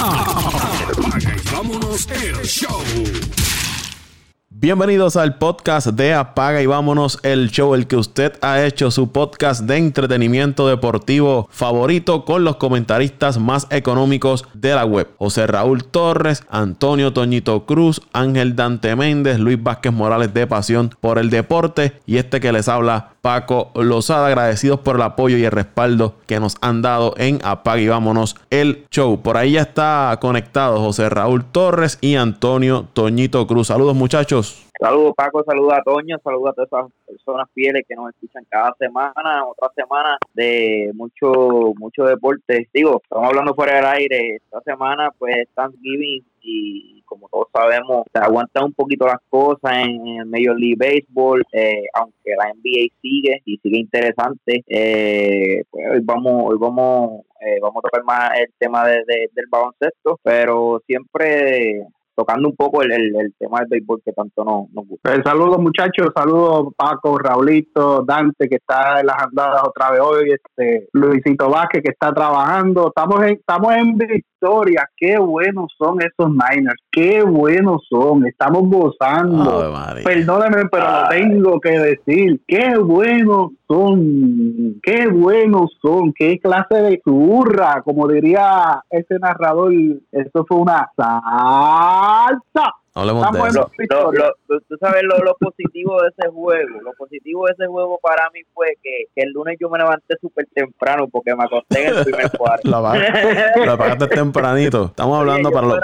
Apaga y vámonos el show. Bienvenidos al podcast de Apaga y vámonos el show, el que usted ha hecho su podcast de entretenimiento deportivo favorito con los comentaristas más económicos de la web. José Raúl Torres, Antonio Toñito Cruz, Ángel Dante Méndez, Luis Vázquez Morales de Pasión por el Deporte y este que les habla Paco Lozada, agradecidos por el apoyo y el respaldo que nos han dado en Apaga y vámonos el show. Por ahí ya está conectado José Raúl Torres y Antonio Toñito Cruz. Saludos muchachos. Saludos Paco, saludos a Toño, saludos a todas esas personas fieles que nos escuchan cada semana, otra semana de mucho mucho deporte. Digo, estamos hablando fuera del aire, esta semana pues Thanksgiving y como todos sabemos, se aguantan un poquito las cosas en, el Major League Baseball, eh, aunque la NBA sigue y sigue interesante. Eh, pues hoy vamos, hoy vamos, eh, vamos a tocar más el tema de, del baloncesto, pero siempre tocando un poco el, el, tema del béisbol que tanto nos, gusta. Eh, saludos muchachos, saludos Paco, Raulito, Dante que está en las andadas otra vez hoy, este Luisito Vázquez que está trabajando, estamos en, estamos en victoria, qué buenos son esos Niners, qué buenos son, estamos gozando. Perdóneme, pero lo tengo que decir, qué buenos son, qué buenos son, qué clase de turra, como diría ese narrador, eso fue una salsa. Hablemos de eso. tú sabes lo, positivo de ese juego. Lo positivo de ese juego para mí fue que, el lunes yo me levanté súper temprano porque me acosté en el primer cuarto. la, pagaste tempranito. Estamos hablando para, los.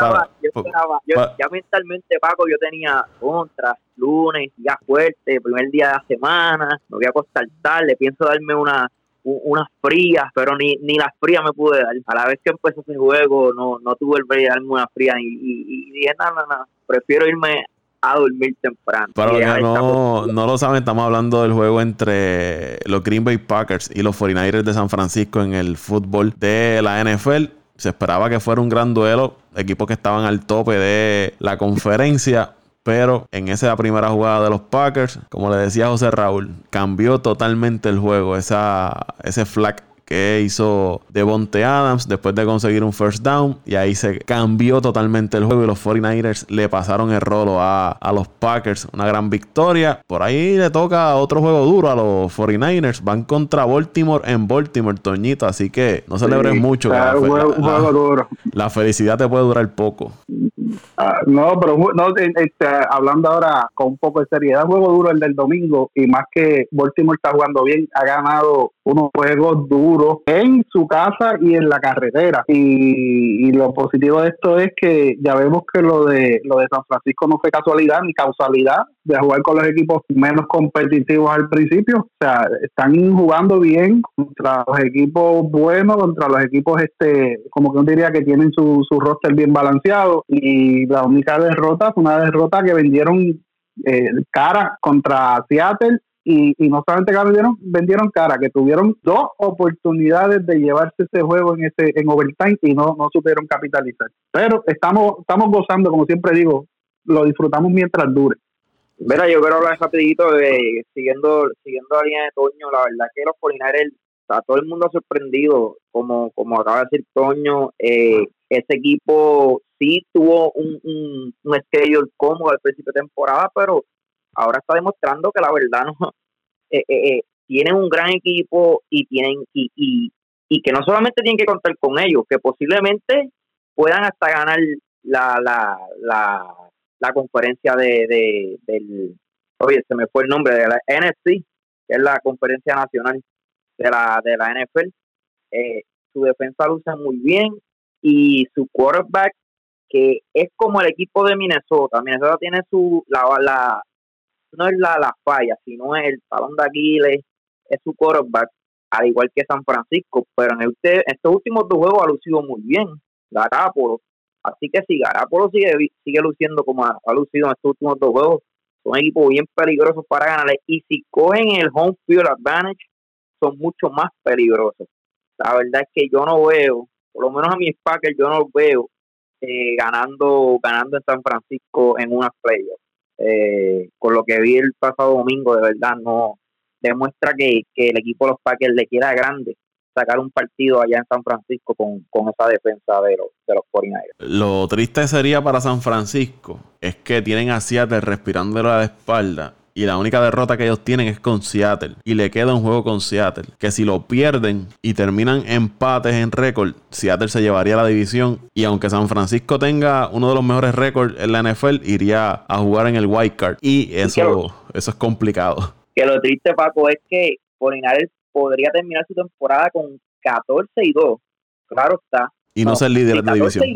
ya mentalmente, Paco, yo tenía contra lunes, ya fuerte, primer día de la semana, me voy a acostar tarde, pienso darme una unas frías, pero ni, ni las frías me pude dar. A la vez que empezó ese juego, no, no tuve el brillo de darme una fría y, dije, no, no, no, prefiero irme a dormir temprano. Para los que no, no, lo saben, estamos hablando del juego entre los Green Bay Packers y los 49ers de San Francisco en el fútbol de la NFL. Se esperaba que fuera un gran duelo, equipos que estaban al tope de la conferencia. Pero en esa primera jugada de los Packers, como le decía José Raúl, cambió totalmente el juego. Esa, ese flag que hizo Devonte Adams después de conseguir un first down y ahí se cambió totalmente el juego y los 49ers le pasaron el rolo a, los Packers, una gran victoria. Por ahí le toca otro juego duro a los 49ers, van contra Baltimore en Baltimore, Toñito, así que no celebres mucho. la, felicidad te puede durar poco. Ah, no, pero no, este, hablando ahora con un poco de seriedad, juego duro el del domingo y más que Baltimore está jugando bien, ha ganado unos juegos duros en su casa y en la carretera. Y, lo positivo de esto es que ya vemos que lo de lo de San Francisco no fue casualidad ni causalidad de jugar con los equipos menos competitivos al principio. O sea, están jugando bien contra los equipos buenos, contra los equipos, este como que uno diría que tienen su, su roster bien balanceado. Y la única derrota fue una derrota que vendieron eh, cara contra Seattle y, no solamente que vendieron, vendieron cara, que tuvieron dos oportunidades de llevarse ese juego en ese en overtime y no, no supieron capitalizar. Pero estamos, estamos gozando, como siempre digo, lo disfrutamos mientras dure. Mira, yo quiero hablar rapidito de siguiendo siguiendo la línea de Toño, la verdad que los Polinares, está todo el mundo sorprendido, como, como acaba de decir Toño, eh, ese equipo sí tuvo un, un, un schedule cómodo al principio de temporada, pero ahora está demostrando que la verdad no eh, eh, eh, tienen un gran equipo y tienen y, y, y, que no solamente tienen que contar con ellos, que posiblemente puedan hasta ganar la, la, la, la conferencia de, de, del, oye, se me fue el nombre, de la NFC, que es la conferencia nacional de la, de la NFL. Eh, su defensa luce muy bien y su quarterback que es como el equipo de Minnesota. Minnesota tiene su la, la, no es la, la falla, sino es el talón de Aquiles, es su quarterback, al igual que San Francisco, pero en este, estos últimos dos juegos ha lucido muy bien, Garapolo. Así que si Garapolo sigue, sigue luciendo como ha, lucido en estos últimos dos juegos, son equipos bien peligrosos para ganarle. Y si cogen el home field advantage, son mucho más peligrosos. La verdad es que yo no veo, por lo menos a mis Packers, yo no veo eh, ganando ganando en San Francisco en unas playoffs eh, con lo que vi el pasado domingo, de verdad, no demuestra que, el equipo de los Packers le queda grande sacar un partido allá en San Francisco con, con esa defensa de los, de los 49ers. Lo triste sería para San Francisco es que tienen a Seattle respirándole a la espalda y la única derrota que ellos tienen es con Seattle. Y le queda un juego con Seattle. Que si lo pierden y terminan empates en récord, Seattle se llevaría la división. Y aunque San Francisco tenga uno de los mejores récords en la NFL, iría a jugar en el White Card. Y eso, eso es complicado. Que lo triste, Paco, es que Forinares podría terminar su temporada con 14 y 2. Claro está. Y no, ser líder de la división.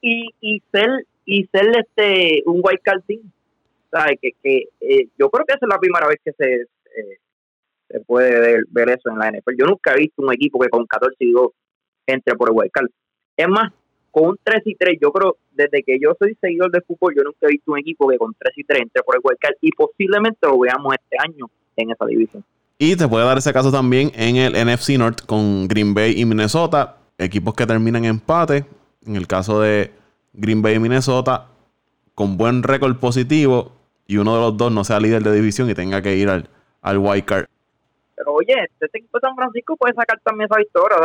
Y, y, ser, y ser este, un Card team que, que eh, yo creo que esa es la primera vez que se, eh, se puede ver, eso en la NFL. Yo nunca he visto un equipo que con 14 y 2 entre por el wildcard. Es más, con un 3 y 3, yo creo, desde que yo soy seguidor de fútbol, yo nunca he visto un equipo que con 3 y 3 entre por el wildcard y posiblemente lo veamos este año en esa división. Y te puede dar ese caso también en el NFC North con Green Bay y Minnesota, equipos que terminan empate. En el caso de Green Bay y Minnesota, con buen récord positivo, y uno de los dos no sea líder de división y tenga que ir al, al wild card. Pero oye, este equipo de San Francisco puede sacar también esa victoria.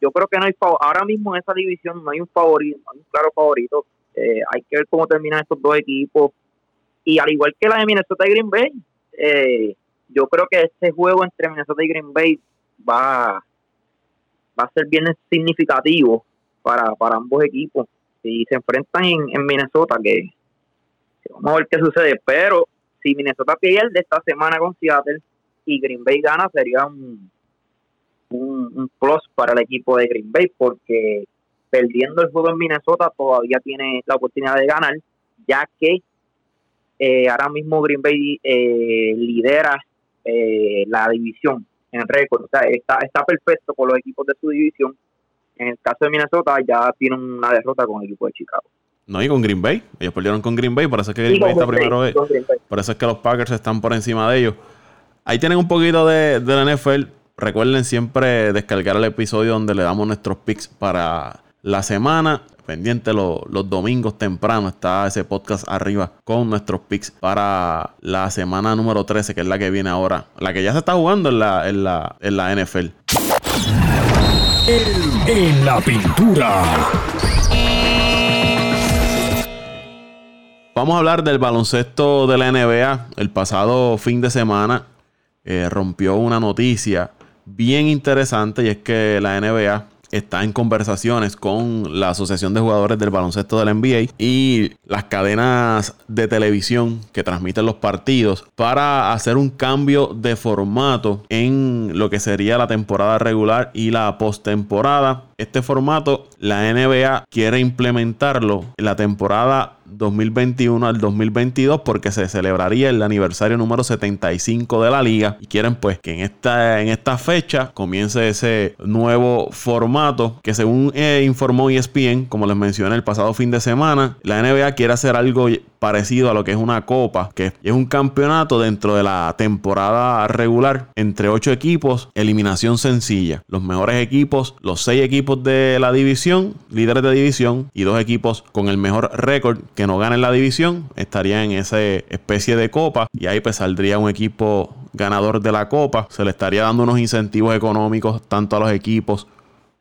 yo creo que no hay ahora mismo en esa división no hay un favorito, no hay un claro favorito. Eh, hay que ver cómo terminan estos dos equipos. Y al igual que la de Minnesota y Green Bay, eh, yo creo que este juego entre Minnesota y Green Bay va, va a ser bien significativo para, para ambos equipos. Si se enfrentan en, en Minnesota, que Vamos a ver qué sucede. Pero si Minnesota pierde esta semana con Seattle y Green Bay gana, sería un, un, plus para el equipo de Green Bay, porque perdiendo el juego en Minnesota todavía tiene la oportunidad de ganar, ya que eh, ahora mismo Green Bay eh, lidera eh, la división en récord. O sea, está, está perfecto con los equipos de su división. En el caso de Minnesota ya tiene una derrota con el equipo de Chicago. No, y con Green Bay. Ellos perdieron con Green Bay, por eso es que Green Bay está primero. por eso es que los Packers están por encima de ellos. Ahí tienen un poquito de, de la NFL. Recuerden siempre descargar el episodio donde le damos nuestros picks para la semana. Pendiente los domingos temprano está ese podcast arriba con nuestros picks para la semana número 13, que es la que viene ahora. La que ya se está jugando en la, en la, en la NFL. En la pintura. Vamos a hablar del baloncesto de la NBA. El pasado fin de semana eh, rompió una noticia bien interesante y es que la NBA está en conversaciones con la Asociación de Jugadores del Baloncesto de la NBA y las cadenas de televisión que transmiten los partidos para hacer un cambio de formato en lo que sería la temporada regular y la postemporada. Este formato la NBA quiere implementarlo en la temporada 2021 al 2022 porque se celebraría el aniversario número 75 de la liga. Y quieren pues que en esta, en esta fecha comience ese nuevo formato que según eh, informó ESPN como les mencioné el pasado fin de semana la NBA quiere hacer algo parecido a lo que es una copa, que es un campeonato dentro de la temporada regular entre ocho equipos, eliminación sencilla. Los mejores equipos, los seis equipos de la división, líderes de división, y dos equipos con el mejor récord que no ganen la división, estarían en esa especie de copa, y ahí pues saldría un equipo ganador de la copa, se le estaría dando unos incentivos económicos tanto a los equipos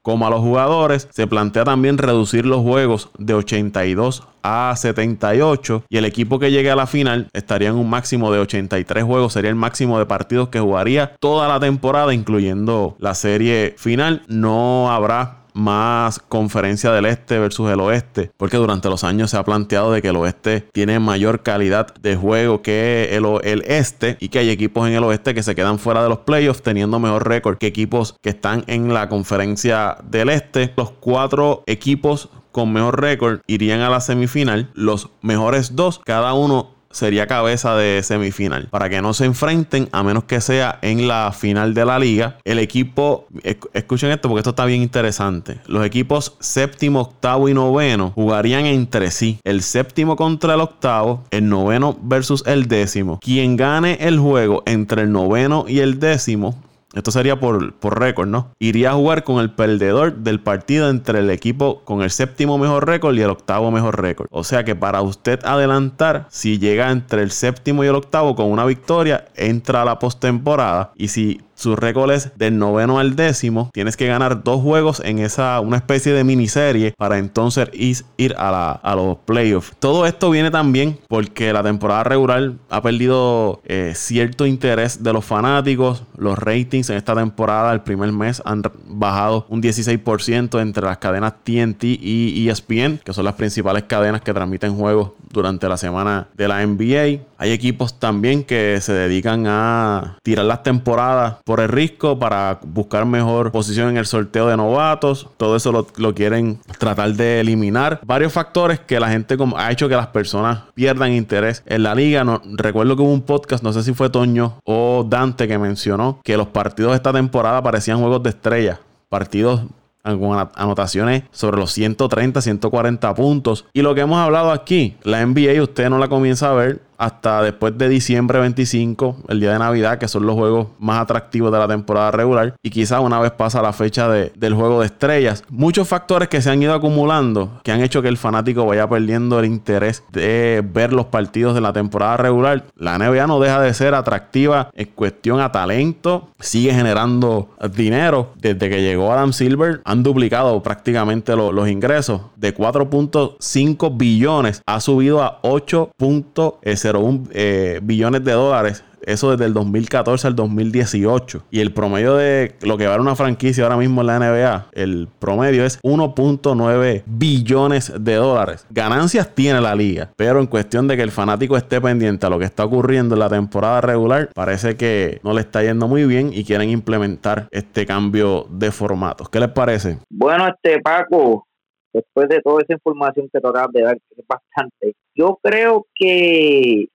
como a los jugadores. Se plantea también reducir los juegos de 82 a 78 y el equipo que llegue a la final estaría en un máximo de 83 juegos, sería el máximo de partidos que jugaría toda la temporada, incluyendo la serie final. No habrá más conferencia del este versus el oeste, porque durante los años se ha planteado de que el oeste tiene mayor calidad de juego que el, el este y que hay equipos en el oeste que se quedan fuera de los playoffs teniendo mejor récord que equipos que están en la conferencia del este. Los cuatro equipos con mejor récord irían a la semifinal. Los mejores dos, cada uno sería cabeza de semifinal. Para que no se enfrenten, a menos que sea en la final de la liga. El equipo, escuchen esto porque esto está bien interesante. Los equipos séptimo, octavo y noveno jugarían entre sí. El séptimo contra el octavo, el noveno versus el décimo. Quien gane el juego entre el noveno y el décimo esto sería por, por récord, ¿no? Iría a jugar con el perdedor del partido entre el equipo con el séptimo mejor récord y el octavo mejor récord. O sea que para usted adelantar, si llega entre el séptimo y el octavo con una victoria, entra a la postemporada. Y si Su récord es del noveno al décimo. Tienes que ganar dos juegos en esa, una especie de miniserie para entonces ir, a, los playoffs. Todo esto viene también porque la temporada regular ha perdido eh, cierto interés de los fanáticos. Los ratings en esta temporada, el primer mes, han bajado un 16% entre las cadenas TNT y ESPN, que son las principales cadenas que transmiten juegos durante la semana de la NBA. Hay equipos también que se dedican a tirar las temporadas por el risco para buscar mejor posición en el sorteo de novatos. Todo eso lo, quieren tratar de eliminar. Varios factores que la gente ha hecho que las personas pierdan interés en la liga. No, recuerdo que hubo un podcast, no sé si fue Toño o Dante, que mencionó que los partidos de esta temporada parecían juegos de estrella. Partidos con anotaciones sobre los 130, 140 puntos. Y lo que hemos hablado aquí, la NBA usted no la comienza a ver hasta después de diciembre 25, el día de Navidad, que son los juegos más atractivos de la temporada regular. Y quizás una vez pasa la fecha del juego de estrellas. Muchos factores que se han ido acumulando que han hecho que el fanático vaya perdiendo el interés de ver los partidos de la temporada regular. La NBA no deja de ser atractiva en cuestión a talento. Sigue generando dinero. Desde que llegó Adam Silver han duplicado prácticamente los ingresos. De 4.5 billones ha subido a 8.0 eh, billones de dólares. Eso desde el 2014 al 2018. Y el promedio de lo que vale una franquicia ahora mismo en la NBA, el promedio es 1.9 billones de dólares. Ganancias tiene la liga, pero en cuestión de que el fanático esté pendiente a lo que está ocurriendo en la temporada regular, parece que no le está yendo muy bien y quieren implementar este cambio de formatos. ¿Qué les parece? Bueno, este Paco, después de toda esa información que tú acabas de dar, que es bastante, yo creo que,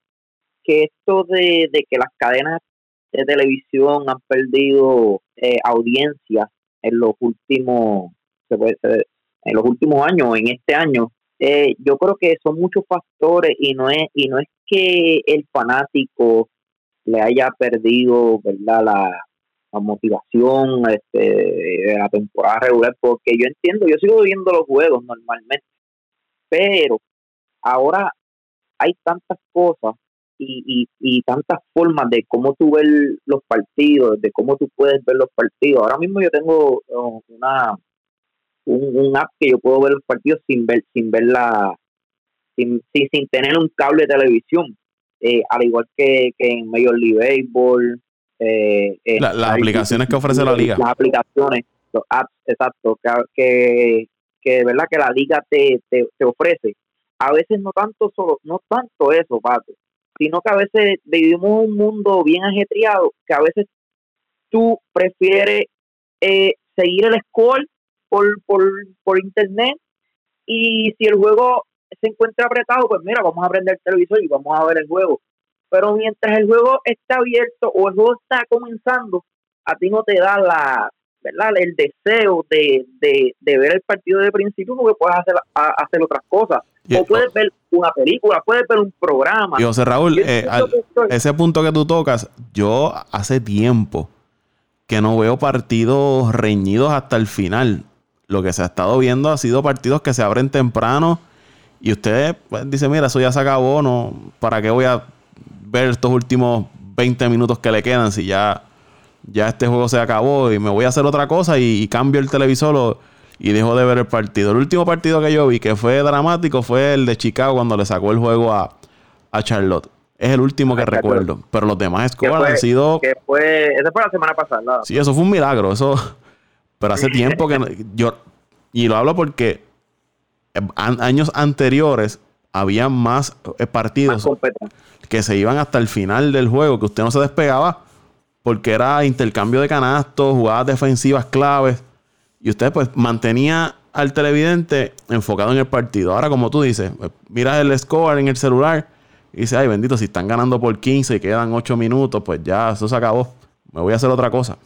que esto de, que las cadenas de televisión han perdido eh, audiencia en los últimos se puede, en los últimos años en este año eh, yo creo que son muchos factores y no es y no es que el fanático le haya perdido verdad la, motivación este, de la temporada regular, porque yo entiendo, yo sigo viendo los juegos normalmente, pero ahora hay tantas cosas y, y, tantas formas de cómo tú ves los partidos, de cómo tú puedes ver los partidos. Ahora mismo yo tengo uh, una un, app que yo puedo ver los partidos sin ver sin ver la sin, sin, tener un cable de televisión, eh, al igual que, que en Major League Baseball, eh, eh, las aplicaciones que ofrece la liga. Las aplicaciones, los apps, exacto, que, que, verdad que la liga te, te, ofrece. A veces no tanto solo, no tanto eso, Pato, sino que a veces vivimos un mundo bien ajetreado, que a veces tú prefieres eh, seguir el score por, por, por internet y si el juego se encuentra apretado, pues mira, vamos a prender el televisor y vamos a ver el juego pero mientras el juego está abierto o el juego está comenzando, a ti no te da la, ¿verdad? el deseo de, ver el partido de principio porque puedes hacer, hacer otras cosas. O puedes ver una película, puedes ver un programa. Y José Raúl, eh, ese punto que tú tocas, yo hace tiempo que no veo partidos reñidos hasta el final. Lo que se ha estado viendo ha sido partidos que se abren temprano y usted pues, dice, mira, eso ya se acabó, no, ¿para qué voy a ver estos últimos 20 minutos que le quedan si ya, ya este juego se acabó y me voy a hacer otra cosa y, cambio el televisor y dejo de ver el partido. El último partido que yo vi que fue dramático fue el de Chicago cuando le sacó el juego a, Charlotte. Es el último que recuerdo. Pero los demás scores han sido. Que fue, esa fue la semana pasada. Sí, eso fue un milagro. Eso. Pero hace tiempo que yo. Y lo hablo porque años anteriores había más eh, partidos que se iban hasta el final del juego, que usted no se despegaba porque era intercambio de canastos, jugadas defensivas claves y usted pues mantenía al televidente enfocado en el partido. Ahora como tú dices, pues, miras el score en el celular y dices, ay bendito, si están ganando por 15 y quedan 8 minutos, pues ya eso se acabó. Me voy a hacer otra cosa.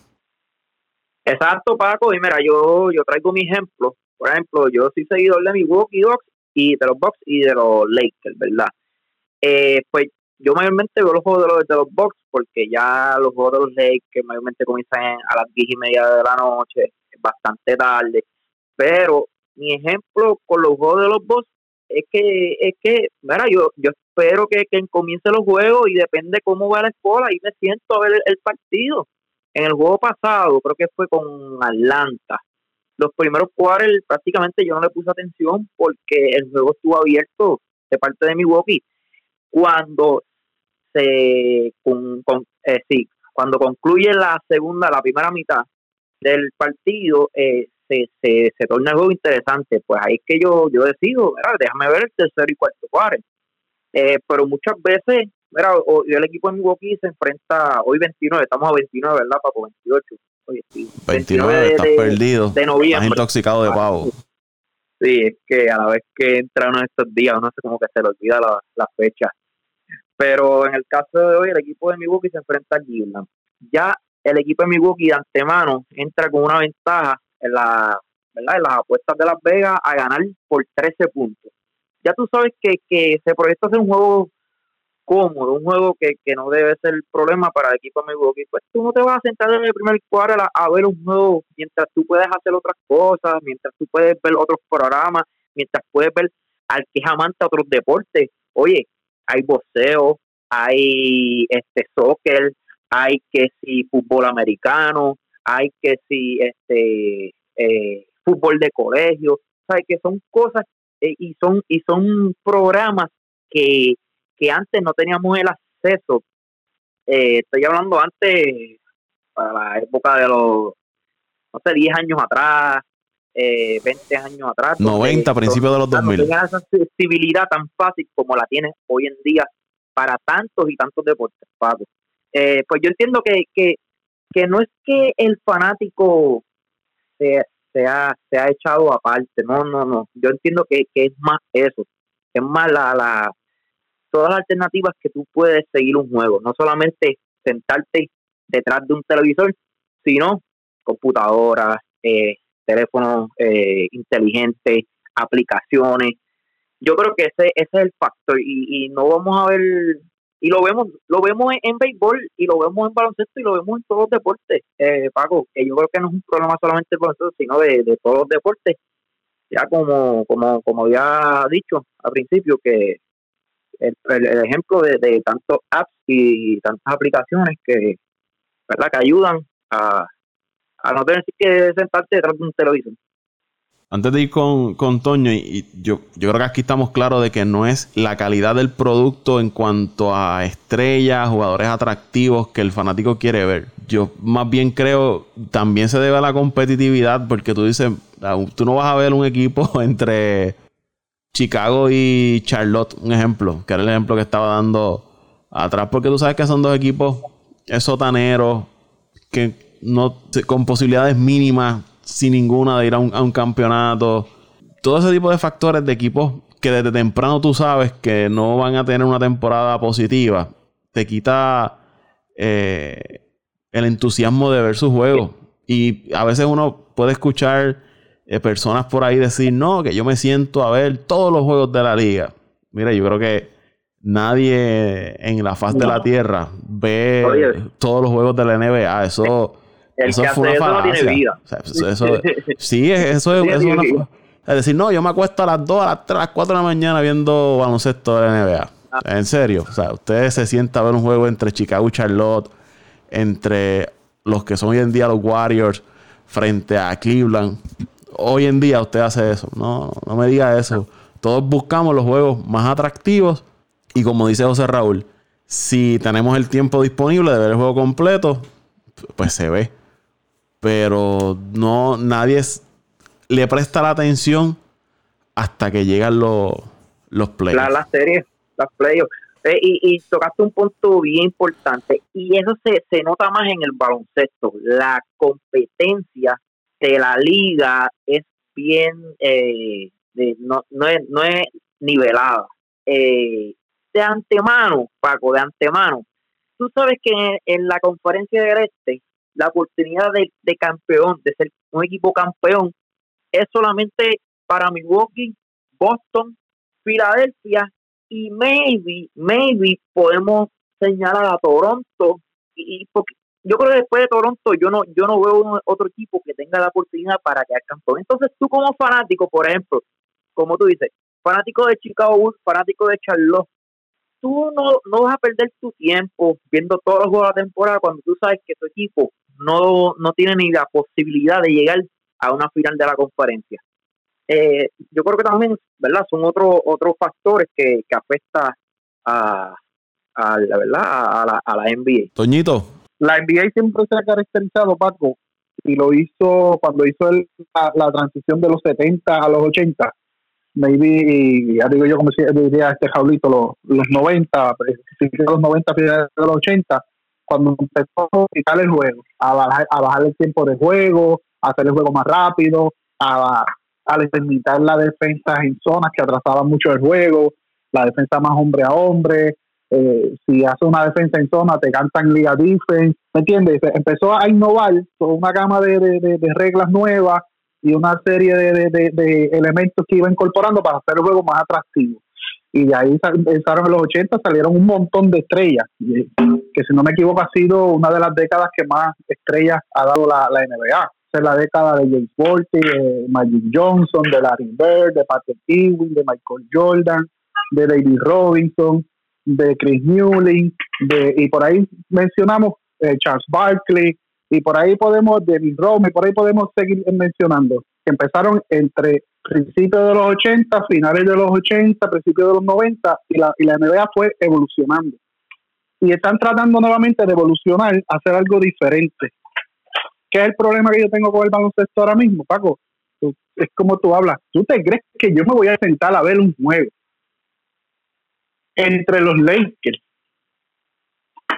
Exacto, Paco. Y mira, yo, yo traigo mi ejemplo. Por ejemplo, yo soy seguidor de mi Milwaukee Dogs y de los Bucks y de los Lakers, ¿verdad? Eh, pues yo mayormente veo los juegos de los, de los Bucks porque ya los juegos de los Lakers mayormente comienzan a las 10 y media de la noche, bastante tarde, pero mi ejemplo con los juegos de los Bucks es que, es que, mira, yo, yo espero que, que comience los juegos y depende cómo va la escuela y me siento a ver el, partido. En el juego pasado, creo que fue con Atlanta, los primeros quarters prácticamente yo no le puse atención porque el juego estuvo abierto de parte de Milwaukee. Cuando se con, eh, sí, cuando concluye la segunda, la primera mitad del partido, eh, se, se, se, torna juego interesante. Pues ahí es que yo, yo decido, déjame ver el tercero y cuarto quarter. Eh, pero muchas veces, mira, el equipo de Milwaukee se enfrenta hoy 29, estamos a 29, ¿verdad, Papo? 28. Hoy 29, estás perdido. De noviembre. Estás intoxicado de pavo. Sí, es que a la vez que entra uno de estos días, uno se como que se le olvida la, la fecha. Pero en el caso de hoy, el equipo de Milwaukee se enfrenta a Cleveland. Ya el equipo de Milwaukee de antemano entra con una ventaja en, la, ¿verdad? en las apuestas de Las Vegas a ganar por 13 puntos ya tú sabes que, que se proyecta hacer un juego cómodo, un juego que, que no debe ser problema para el equipo de Milwaukee. Pues tú no te vas a sentar en el primer cuadro a, ver un juego mientras tú puedes hacer otras cosas, mientras tú puedes ver otros programas, mientras puedes ver al que es amante otros deportes. Oye, hay boxeo, hay este soccer, hay que si fútbol americano, hay que si este eh, fútbol de colegio, sabes que son cosas eh, y son y son programas que, que antes no teníamos el acceso. Eh, estoy hablando antes, para la época de los, no sé, 10 años atrás, eh, 20 años atrás. 90, principios de los 2000. No tenía esa accesibilidad tan fácil como la tiene hoy en día para tantos y tantos deportes, Eh, pues yo entiendo que, que, que no es que el fanático se, se ha, se ha echado aparte. No, no, no. Yo entiendo que, es más eso. Es más la, la, todas las alternativas que tú puedes seguir un juego. No solamente sentarte detrás de un televisor, sino computadoras, eh, teléfonos eh, inteligentes, aplicaciones. Yo creo que ese, ese es el factor y, y no vamos a ver y lo vemos lo vemos en, béisbol y lo vemos en baloncesto y lo vemos en todos los deportes. Eh, Paco que yo creo que no es un problema solamente de baloncesto sino de, todos los deportes. Ya como como como había dicho al principio que el, ejemplo de, de tantos apps y tantas aplicaciones que verdad que ayudan a, a no tener que sentarte detrás de un televisor antes de ir con, con Toño, y, yo, yo creo que aquí estamos claros de que no es la calidad del producto en cuanto a estrellas, jugadores atractivos que el fanático quiere ver. Yo más bien creo, también se debe a la competitividad, porque tú dices, ah, tú no vas a ver un equipo entre Chicago y Charlotte, un ejemplo, que era el ejemplo que estaba dando atrás, porque tú sabes que son dos equipos sotaneros, que no, con posibilidades mínimas sin ninguna de ir a un, campeonato. Todo ese tipo de factores de equipos que desde temprano tú sabes que no van a tener una temporada positiva, te quita eh, el entusiasmo de ver su juego. Y a veces uno puede escuchar eh, personas por ahí decir, no, que yo me siento a ver todos los juegos de la liga. Mira, yo creo que nadie en la faz de la tierra ve todos los juegos de la NBA. Eso eso fue una No tiene vida. sí, eso es, una, es decir, no, yo me acuesto a las 2, a las 3, a las 4 de la mañana viendo baloncesto de la NBA. Ah. En serio. O sea, usted se sienta a ver un juego entre Chicago y Charlotte, entre los que son hoy en día los Warriors, frente a Cleveland. Hoy en día usted hace eso. No, no me diga eso. Todos buscamos los juegos más atractivos. Y como dice José Raúl, si tenemos el tiempo disponible de ver el juego completo, pues se ve pero no nadie le presta la atención hasta que llegan los, los playoffs. Las series, las playoffs. Eh, y, y, tocaste un punto bien importante y eso se, se nota más en el baloncesto. La competencia de la liga es bien, eh, no, no, es, no es nivelada. Eh, de antemano, Paco, de antemano, tú sabes que en, en la conferencia del este la oportunidad de, de campeón, de ser un equipo campeón, es solamente para Milwaukee, Boston, Filadelfia y maybe, maybe podemos señalar a Toronto y, porque yo creo que después de Toronto yo no yo no veo otro equipo que tenga la oportunidad para quedar campeón. Entonces tú como fanático, por ejemplo, como tú dices, fanático de Chicago Bulls, fanático de Charlotte, tú no, no vas a perder tu tiempo viendo todos los juegos de la temporada cuando tú sabes que tu equipo no, no tiene ni la posibilidad de llegar a una final de la conferencia. Eh, yo creo que también, ¿verdad? Son otros otros factores que, que afectan a, a, la, ¿verdad? A, la, a la NBA. Toñito. La NBA siempre se ha caracterizado, Paco, y lo hizo cuando hizo el, la, transición de los 70 a los 80, maybe, ya digo yo como diría este Jaulito, los, los 90, los 90, de los 80, cuando empezó a quitar el juego, a bajar, a bajar el tiempo de juego, a hacer el juego más rápido, a, limitar la defensa en zonas que atrasaban mucho el juego, la defensa más hombre a hombre, eh, si hace una defensa en zona, te cantan Liga Defense, ¿me entiendes? Empezó a innovar con una gama de, de, reglas nuevas y una serie de, elementos que iba incorporando para hacer el juego más atractivo. Y de ahí empezaron en los 80, salieron un montón de estrellas, que si no me equivoco ha sido una de las décadas que más estrellas ha dado la, la NBA. es la década de James Worthy, de Magic Johnson, de Larry Bird, de Patrick Ewing, de Michael Jordan, de David Robinson, de Chris Newling, de, y por ahí mencionamos eh, Charles Barkley, y por ahí podemos, David Rome, por ahí podemos seguir mencionando, que empezaron entre principios de los 80, finales de los 80, principios de los 90, y la, y la NBA fue evolucionando. Y están tratando nuevamente de evolucionar, hacer algo diferente. ¿Qué es el problema que yo tengo con el baloncesto ahora mismo, Paco? es como tú hablas. ¿Tú te crees que yo me voy a sentar a ver un juego entre los Lakers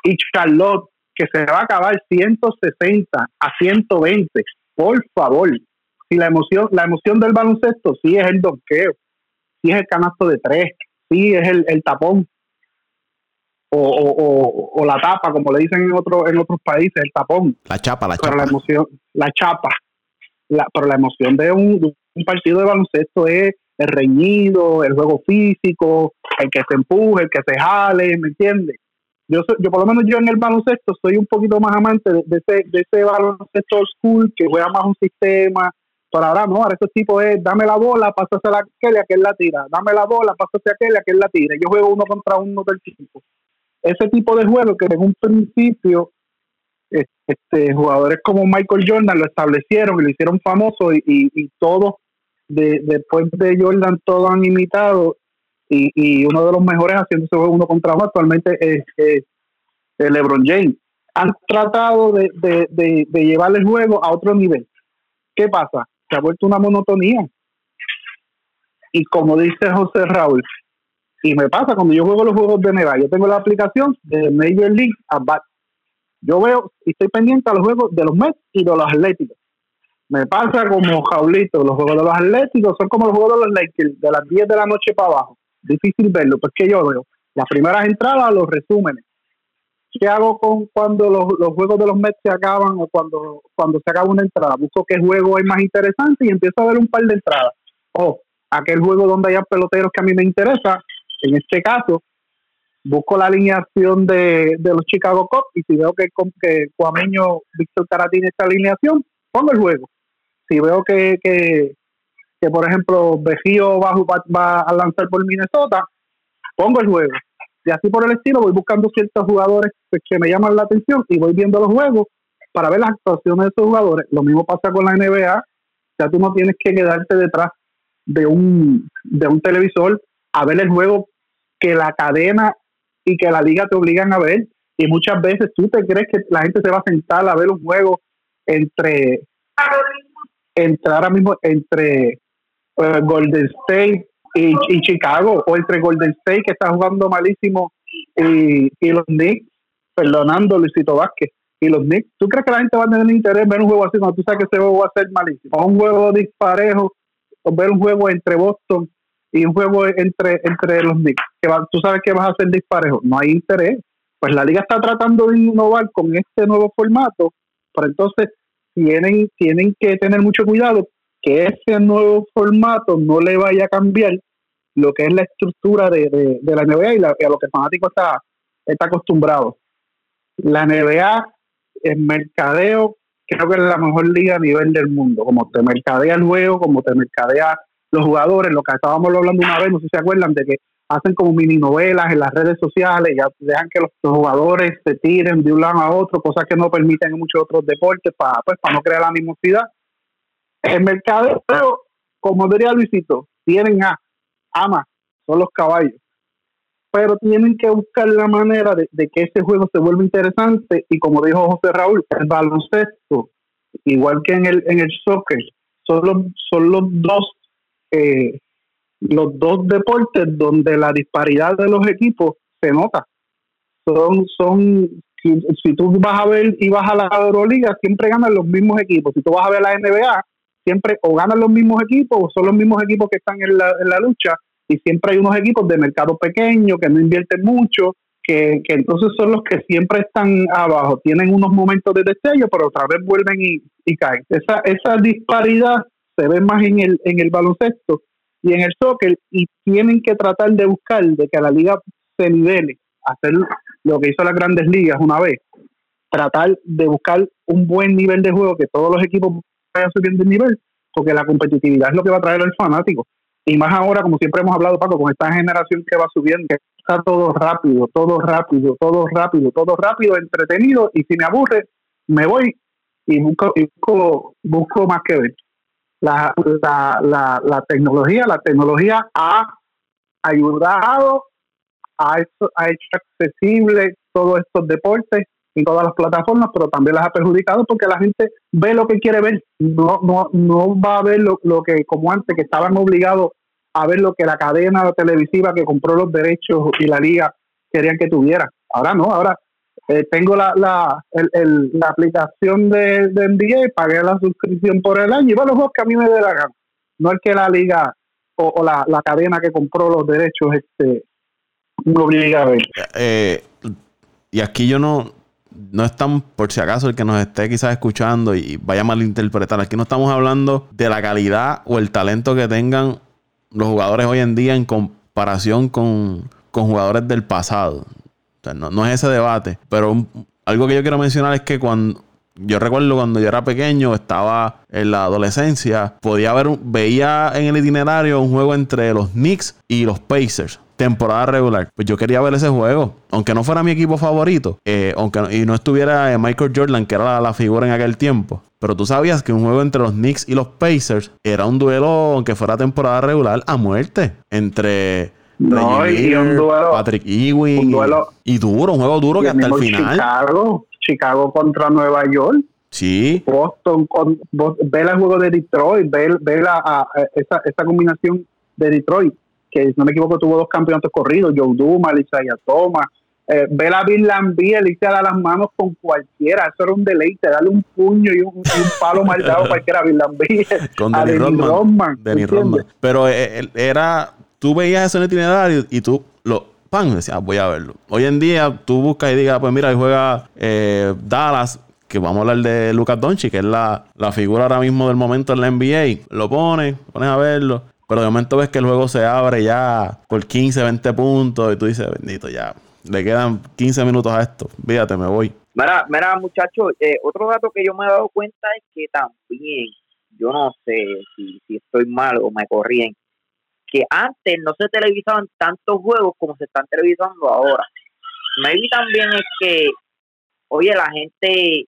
y Charlotte, que se va a acabar 160 a 120. Por favor, si la emoción, la emoción del baloncesto sí es el donqueo, sí es el canasto de tres, sí es el, tapón, o, la tapa, como le dicen en otros en otros países, el tapón. La chapa, la chapa. la emoción, la chapa. La, pero la emoción de un, un partido de baloncesto es el reñido, el juego físico, el que se empuje, el que se jale, ¿me entiendes? Yo, yo por lo menos yo en el baloncesto soy un poquito más amante de, ese, de ese baloncesto school que juega más un sistema, pero ahora no, ahora ese tipo es dame la bola, pásase a aquel que él la tira, dame la bola, pásase a aquel que él la tira. Yo juego uno contra uno del equipo. Ese tipo de juego que en un principio este, jugadores como Michael Jordan lo establecieron y lo hicieron famoso y, y, todos de, después de Jordan todos han imitado y, uno de los mejores haciendo ese juego uno contra uno actualmente es, LeBron James. Han tratado de, de, de, llevar el juego a otro nivel. ¿Qué pasa? Se ha vuelto una monotonía. Y como dice José Raúl, y me pasa cuando yo juego los juegos de NBA, yo tengo la aplicación de Major League Bat. Yo veo y estoy pendiente a los juegos de los Mets y de los Atléticos. Me pasa como Jaulito, los juegos de los Atléticos son como los juegos de los Lakers, de las 10 de la noche para abajo. Difícil verlo, pues que yo veo las primeras entradas, los resúmenes. ¿Qué hago con cuando los, los juegos de los Mets se acaban o cuando, cuando se acaba una entrada? Busco qué juego es más interesante y empiezo a ver un par de entradas. O aquel juego donde haya peloteros que a mí me interesa, en este caso, busco la alineación de, de los Chicago Cubs y si veo que, que Cuameño Víctor Caratini esta alineación, pongo el juego si veo que, que, que por ejemplo, Bejío va, va, a lanzar por Minnesota, pongo el juego. Y así por el estilo voy buscando ciertos jugadores que me llaman la atención y voy viendo los juegos para ver las actuaciones de esos jugadores. Lo mismo pasa con la NBA, ya tú no tienes que quedarte detrás de un, de un televisor a ver el juego que la cadena y que la liga te obligan a ver. Y muchas veces tú te crees que la gente se va a sentar a ver un juego entre entre ahora mismo entre eh, Golden State y, Chicago o entre Golden State que está jugando malísimo y, los Knicks, perdonando Luisito Vázquez y los Knicks. ¿Tú crees que la gente va a tener interés en ver un juego así cuando tú sabes que ese juego va a ser malísimo? O un juego disparejo, o ver un juego entre Boston y un juego entre, entre los Knicks, que tú sabes que vas a ser disparejo. No hay interés. Pues la liga está tratando de innovar con este nuevo formato, pero entonces tienen, tienen que tener mucho cuidado que ese nuevo formato no le vaya a cambiar lo que es la estructura de, de, la NBA y, a lo que el fanático está, está acostumbrado. La NBA en mercadeo creo que es la mejor liga a nivel del mundo, como te mercadea el juego, como te mercadea los jugadores, lo que estábamos hablando una vez, no sé si se acuerdan de que hacen como mini novelas en las redes sociales, ya dejan que los jugadores se tiren de un lado a otro, cosas que no permiten en muchos otros deportes para pues, para no crear la animosidad. El mercado, como diría Luisito, tienen a, ama, son los caballos pero tienen que buscar la manera de, que ese juego se vuelva interesante y como dijo José Raúl, el baloncesto, igual que en el, en el soccer, son los, son los dos eh, los dos deportes donde la disparidad de los equipos se nota. Son, son si, tú vas a ver y vas a la Euroliga, siempre ganan los mismos equipos. Si tú vas a ver la NBA, siempre o ganan los mismos equipos o son los mismos equipos que están en la, en la lucha y siempre hay unos equipos de mercado pequeño que no invierten mucho, que, entonces son los que siempre están abajo, tienen unos momentos de destello, pero otra vez vuelven y, caen. Esa, esa disparidad se ve más en el, en el baloncesto y en el soccer y tienen que tratar de buscar de que la liga se nivele, hacer lo que hizo las grandes ligas una vez, tratar de buscar un buen nivel de juego, que todos los equipos vayan subiendo el nivel, porque la competitividad es lo que va a traer al fanático. Y más ahora, como siempre hemos hablado, Paco, con esta generación que va subiendo, está todo rápido, todo rápido, todo rápido, todo rápido, entretenido, y si me aburre, me voy y busco, busco, busco más que ver. La, la, la, tecnología, la tecnología ha ayudado, ha hecho, ha hecho accesible todos estos deportes en todas las plataformas, pero también las ha perjudicado porque la gente ve lo que quiere ver, no, no, no va a ver lo, lo que como antes, que estaban obligados a ver lo que la cadena televisiva que compró los derechos y la liga querían que tuviera. Ahora no, ahora eh, tengo la, la, el, la aplicación de, de NBA, pagué la suscripción por el año y va los juegos que a mí me dé la gana. No el que la liga o, la, la, cadena que compró los derechos este, me obliga a ver. Eh, y aquí yo no, no están, por si acaso el que nos esté quizás escuchando y vaya a malinterpretar, aquí no estamos hablando de la calidad o el talento que tengan los jugadores hoy en día en comparación con, jugadores del pasado. no, es ese debate, pero algo que yo quiero mencionar es que cuando yo recuerdo cuando yo era pequeño, estaba en la adolescencia, podía ver, veía en el itinerario un juego entre los Knicks y los Pacers temporada regular. Pues yo quería ver ese juego. Aunque no fuera mi equipo favorito. Eh, aunque y no estuviera Michael Jordan, que era la, figura en aquel tiempo. Pero tú sabías que un juego entre los Knicks y los Pacers era un duelo, aunque fuera temporada regular, a muerte. Entre no, y un duelo, Patrick Ewing. Un duelo, y, duro, un juego duro que hasta el final. Chicago, Chicago contra Nueva York. Sí. Boston, con, ve el juego de Detroit, ve, ve la, esa, esa combinación de Detroit que si no me equivoco tuvo dos campeonatos corridos, Joe Dumas, Isaiah Thomas, eh, ver a Bill Lambie, le a las manos con cualquiera, eso era un deleite, darle un puño y un, palo mal dado a cualquiera, Bill Lambie, con a Denny Rodman, Rodman. Pero eh, era, tú veías eso en el itinerario y tú lo, pan, decías, ah, voy a verlo. Hoy en día tú buscas y digas, pues mira, ahí juega eh, Dallas, que vamos a hablar de Lucas Doncic, que es la, la, figura ahora mismo del momento en la NBA. Lo pones, pones a verlo. Pero de momento ves que el juego se abre ya por 15, 20 puntos y tú dices, bendito, ya, le quedan 15 minutos a esto, fíjate, me voy. Mira, mira muchachos, eh, otro dato que yo me he dado cuenta es que también, yo no sé si, estoy mal o me corrían, que antes no se televisaban tantos juegos como se están televisando ahora. Maybe también es que, oye, la gente,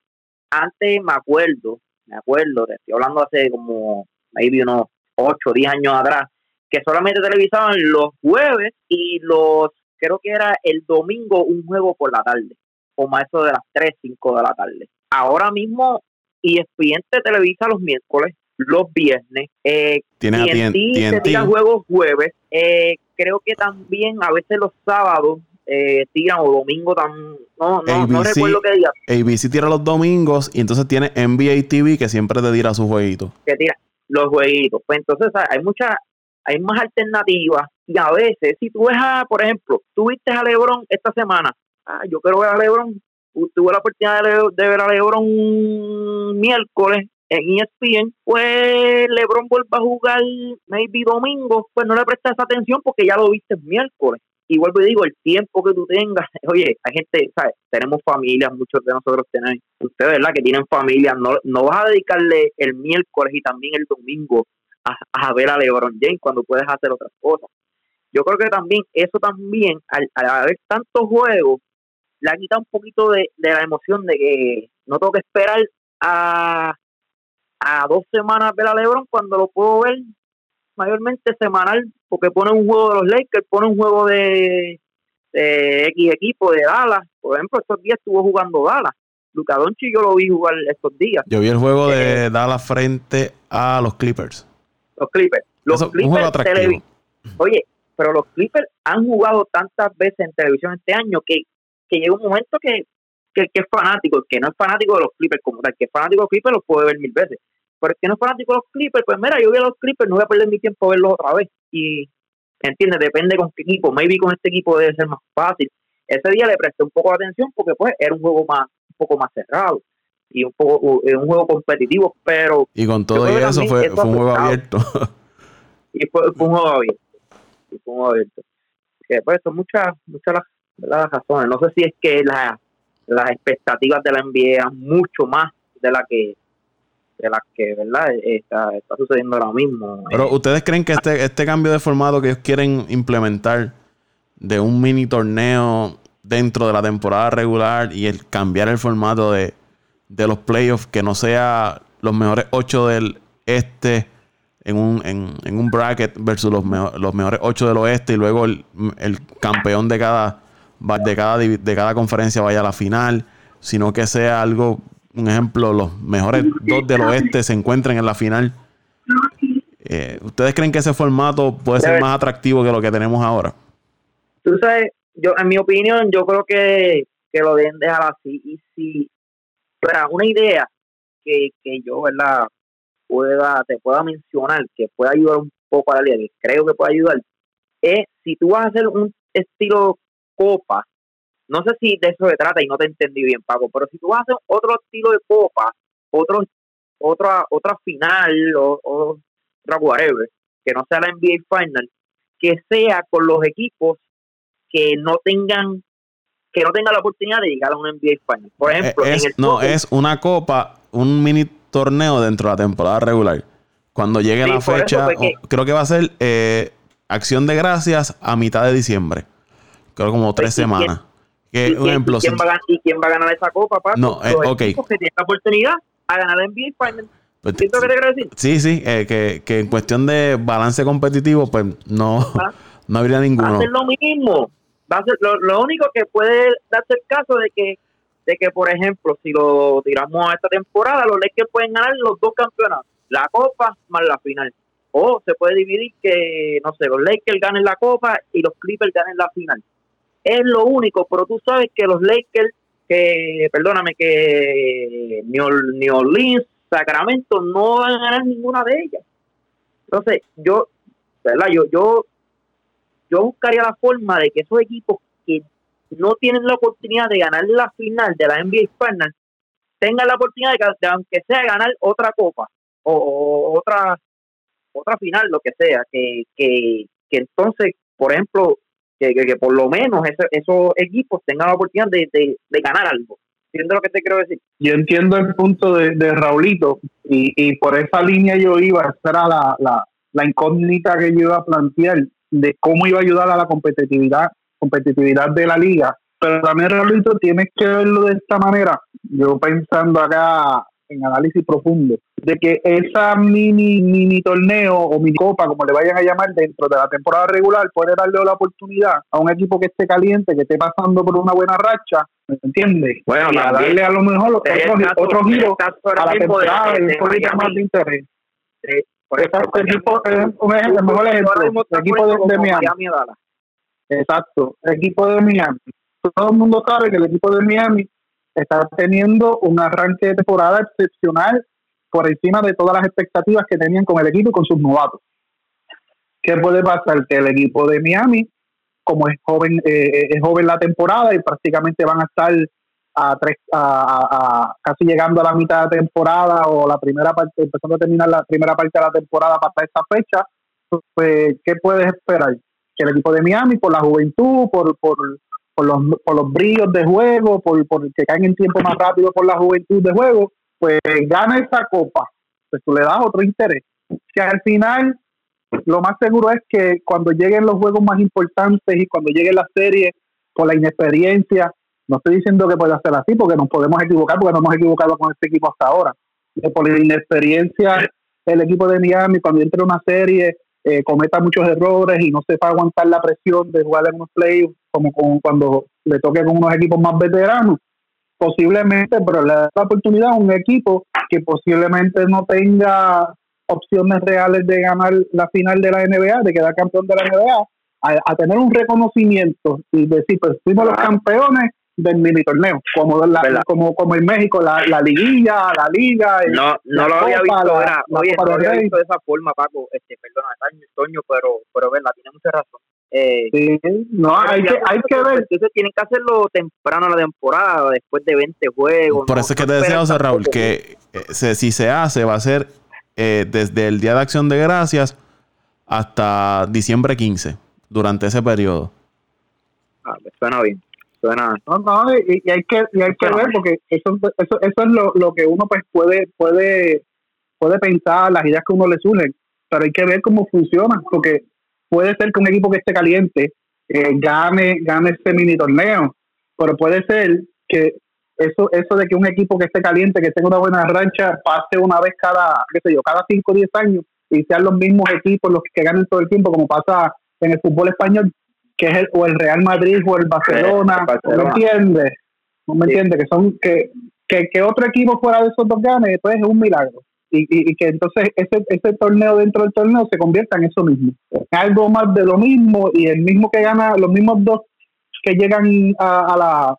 antes me acuerdo, me acuerdo, te estoy hablando hace como, maybe unos 8 o 10 años atrás, que solamente televisaban los jueves y los, creo que era el domingo, un juego por la tarde, como eso de las 3, 5 de la tarde. Ahora mismo, y te televisa los miércoles, los viernes, eh, ¿Tienes TNT, juegos jueves, eh, creo que también a veces los sábados eh, tiran o domingo tan no, no, no recuerdo qué día. ABC tira los domingos y entonces tiene NBA TV que siempre te tira su jueguito. Que tira los jueguitos. Pues entonces hay muchas, hay más alternativas y a veces, si tú ves a, por ejemplo, tú viste a Lebron esta semana, ah, yo quiero ver a Lebron, tuve la oportunidad de, ver a Lebron miércoles en ESPN, pues LeBron vuelve a jugar maybe domingo, pues no le prestas atención porque ya lo viste miércoles y vuelvo y digo, el tiempo que tú tengas, oye, hay gente, ¿sabes? Tenemos familias, muchos de nosotros tienen, ustedes, ¿verdad? Que tienen familias, no, no vas a dedicarle el miércoles y también el domingo a, a ver a LeBron James cuando puedes hacer otras cosas. yo creo que también eso también, al, haber tantos juegos, le ha quitado un poquito de, la emoción de que no tengo que esperar a, a dos semanas ver a LeBron cuando lo puedo ver mayormente semanal, porque pone un juego de los Lakers, pone un juego de, de X equipo, de Dallas. Por ejemplo, estos días estuvo jugando Dallas. Luca Doncic yo lo vi jugar estos días. Yo vi el juego de eh, Dallas frente a los Clippers. Los Clippers. Los Clippers un juego atractivo. Oye, pero los Clippers han jugado tantas veces en televisión este año que, que llega un momento que, que, que es fanático, el que no es fanático de los Clippers como tal, que es fanático de los Clippers los puede ver mil veces. Pero el que no es fanático de los Clippers, pues mira, yo voy a los Clippers, no voy a perder mi tiempo a verlos otra vez. Y, ¿entiendes? Depende con qué equipo. Maybe con este equipo debe ser más fácil. Ese día le presté un poco de atención porque pues era un juego más un poco más cerrado y un poco un juego competitivo, pero... Y con todo y eso fue, fue un juego abierto. y fue, un juego abierto. Y fue un juego abierto. Que pues son muchas, muchas las, razones. No sé si es que la, las expectativas de la NBA mucho más de la que de las que verdad está, está sucediendo ahora mismo. Pero ustedes creen que este este cambio de formato que ellos quieren implementar de un mini torneo dentro de la temporada regular y el cambiar el formato de, los playoffs, que no sea los mejores ocho del este en un, en, un bracket versus los, los mejores ocho del oeste y luego el, campeón de cada, de, cada, de cada conferencia vaya a la final, sino que sea algo, un ejemplo, los mejores dos del oeste se encuentren en la final. Eh, ¿Ustedes creen que ese formato puede ser más atractivo que lo que tenemos ahora? Tú sabes, yo en mi opinión, yo creo que, que lo deben dejar así. Y si fuera una idea que, que yo, ¿verdad? Pueda, te pueda mencionar, que pueda ayudar un poco a la liga, que creo que puede ayudar, es si tú vas a hacer un estilo copa, no sé si de eso se trata y no te entendí bien, Paco, pero si tú vas a hacer otro estilo de copa, otro, otra, otra final o, o otra whatever, que no sea la NBA Final, que sea con los equipos que no tengan que no tengan la oportunidad de llegar a un NBA Final. Por eh, ejemplo, no es una copa, un mini torneo dentro de la temporada regular. Cuando llegue la fecha, creo que va a ser eh, Acción de Gracias a mitad de diciembre. Creo como tres semanas. ¿Y, quién, ejemplo, quién va a, ganar esa copa, Paco? No, eh, Los que tienen la oportunidad a ganar el NBA Final. Pues, ¿Qué te decir? Sí, sí, que, que, en cuestión de balance competitivo, pues no, ah. no habría ninguno. Va lo mismo lo, único que puede darse el caso de que de que por ejemplo si lo tiramos a esta temporada los Lakers pueden ganar los dos campeonatos la copa más la final o se puede dividir que no sé los Lakers ganen la copa y los Clippers ganen la final es lo único pero tú sabes que los Lakers que perdóname que New Orleans Sacramento no van a ganar ninguna de ellas. Entonces yo verdad yo yo yo buscaría la forma de que esos equipos que no tienen la oportunidad de ganar la final de la NBA Final tengan la oportunidad de, aunque sea ganar otra copa o, otra otra final, lo que sea, que, que, entonces, por ejemplo, que, que, por lo menos esos equipos tengan la oportunidad de, de, ganar algo. ¿Entiendes lo que te quiero decir? Yo entiendo el punto de, de Raulito y, y por esa línea yo iba, esa era la, la, la incógnita que yo iba a plantear de cómo iba a ayudar a la competitividad, competitividad de la liga. Pero también, Raulito, tienes que verlo de esta manera. Yo pensando acá en análisis profundo, de que esa mini mini torneo o mini copa, como le vayan a llamar, dentro de la temporada regular, puede darle la oportunidad a un equipo que esté caliente, que esté pasando por una buena racha, ¿me entiendes? Bueno, y a darle a lo mejor otro, giro a la temporada y un poquito más de interés. Exacto, el equipo, un ejemplo, el mejor ejemplo, el equipo de, Miami. Exacto, el equipo de Miami. Todo el mundo sabe que el equipo de Miami está teniendo un arranque de temporada excepcional por encima de todas las expectativas que tenían con el equipo y con sus novatos. ¿Qué puede pasar? Que el equipo de Miami, como es joven, eh, es joven la temporada y prácticamente van a estar a, tres, a, casi llegando a la mitad de temporada o la primera parte, empezando a terminar la primera parte de la temporada para esta fecha, pues, ¿qué puedes esperar? Que el equipo de Miami, por la juventud, por, por, por, los, por los brillos de juego, por, por que caen en tiempo más rápido por la juventud de juego, pues gana esa copa, pues tú le das otro interés. Que al final lo más seguro es que cuando lleguen los juegos más importantes y cuando llegue la serie, por la inexperiencia, no estoy diciendo que pueda ser así porque nos podemos equivocar porque nos hemos equivocado con este equipo hasta ahora. Por la inexperiencia, el equipo de Miami cuando entre una serie eh, cometa muchos errores y no sepa aguantar la presión de jugar en unos playoffs como cuando le toque con unos equipos más veteranos, posiblemente, pero le da la oportunidad a un equipo que posiblemente no tenga opciones reales de ganar la final de la NBA, de quedar campeón de la NBA, a, tener un reconocimiento y decir, pues fuimos los campeones del mini torneo, como la, como como en México la, la liguilla, la liga, no no lo había visto, no lo había visto de esa forma, Paco, este, perdona, Toño, pero pero verdad, tiene mucha razón. Eh, sí, no, hay que, hay que ver. Entonces tienen que hacerlo temprano la temporada, después de 20 juegos. Por eso es que te decía, José Raúl, que eh, si se hace, va a ser eh, desde el Día de Acción de Gracias hasta diciembre 15, durante ese periodo. Ah, suena bien. Suena. No, no, y, hay que, y hay que ver, porque eso, eso, eso es lo, lo que uno pues puede, puede, puede pensar, las ideas que uno le surgen, pero hay que ver cómo funciona, porque puede ser que un equipo que esté caliente eh, gane, gane este mini torneo, pero puede ser que eso, eso de que un equipo que esté caliente, que tenga una buena rancha, pase una vez cada, qué sé yo, cada 5 o 10 años y sean los mismos equipos los que ganen todo el tiempo, como pasa en el fútbol español, que es el, o el Real Madrid o el Barcelona, ¿no me entiendes? ¿No me entiendes? Que son, que, que, que otro equipo fuera de esos dos gane, pues es un milagro. Y, y, que entonces ese, ese torneo dentro del torneo se convierta en eso mismo, algo más de lo mismo y el mismo que gana, los mismos dos que llegan a la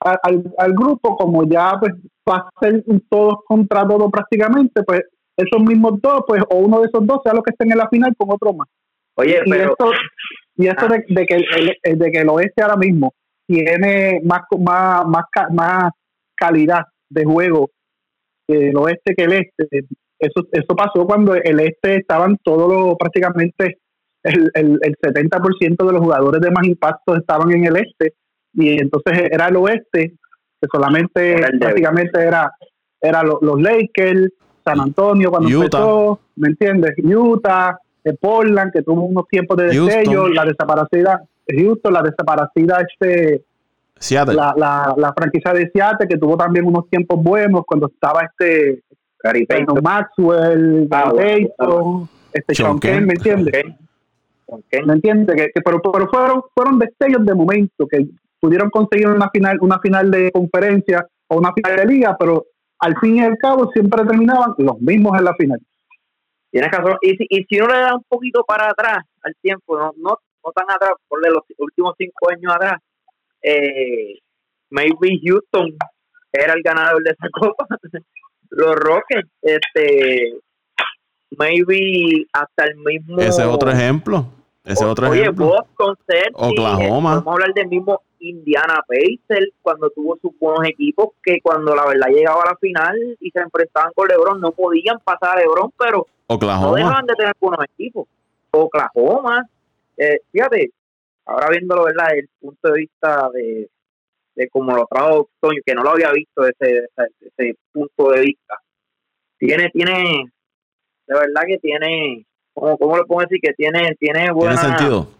al, grupo, como ya pues va a ser todos contra todos prácticamente, pues esos mismos dos, pues o uno de esos dos sea lo que estén en la final con otro más. Oye, y esto, y esto de, que el, de que el oeste ahora mismo tiene más, más, más, más calidad de juego el oeste que el este. Eso, eso pasó cuando el este estaban todos los, prácticamente el, el, el 70% de los jugadores de más impacto estaban en el este y entonces era el oeste, que solamente prácticamente era, era los, Lakers, San Antonio cuando empezó, ¿me entiendes? Utah, eh, Portland, que tuvo unos tiempos de destello, la desaparecida, Houston, la desaparecida este La, la, la, franquicia de Seattle, que tuvo también unos tiempos buenos cuando estaba este Maxwell, ah, este Sean ¿me entiendes? ¿Me entiendes? Que, pero, pero, fueron, fueron destellos de momento que pudieron conseguir una final, una final de conferencia o una final de liga, pero al fin y al cabo siempre terminaban los mismos en la final. Tienes razón. Y si, y si uno le da un poquito para atrás al tiempo, no, no, no tan atrás, por los últimos cinco años atrás, eh, maybe Houston era el ganador de esa copa. los Rockets, este, maybe hasta el mismo. Ese es otro ejemplo. Ese es otro Oye, ejemplo. Boston, Oklahoma. Vamos a hablar del mismo Indiana Pacers cuando tuvo sus buenos equipos que cuando la verdad llegaba a la final y se enfrentaban con LeBron no podían pasar a LeBron, pero Oklahoma. no dejaban de tener buenos equipos. Oklahoma, eh, fíjate, ahora viéndolo, ¿verdad? El punto de vista de, de como lo trajo Toño, que no lo había visto ese, ese, punto de vista. Tiene, tiene, de verdad que tiene, ¿cómo, cómo lo puedo decir? Que tiene, tiene buena... Tiene sentido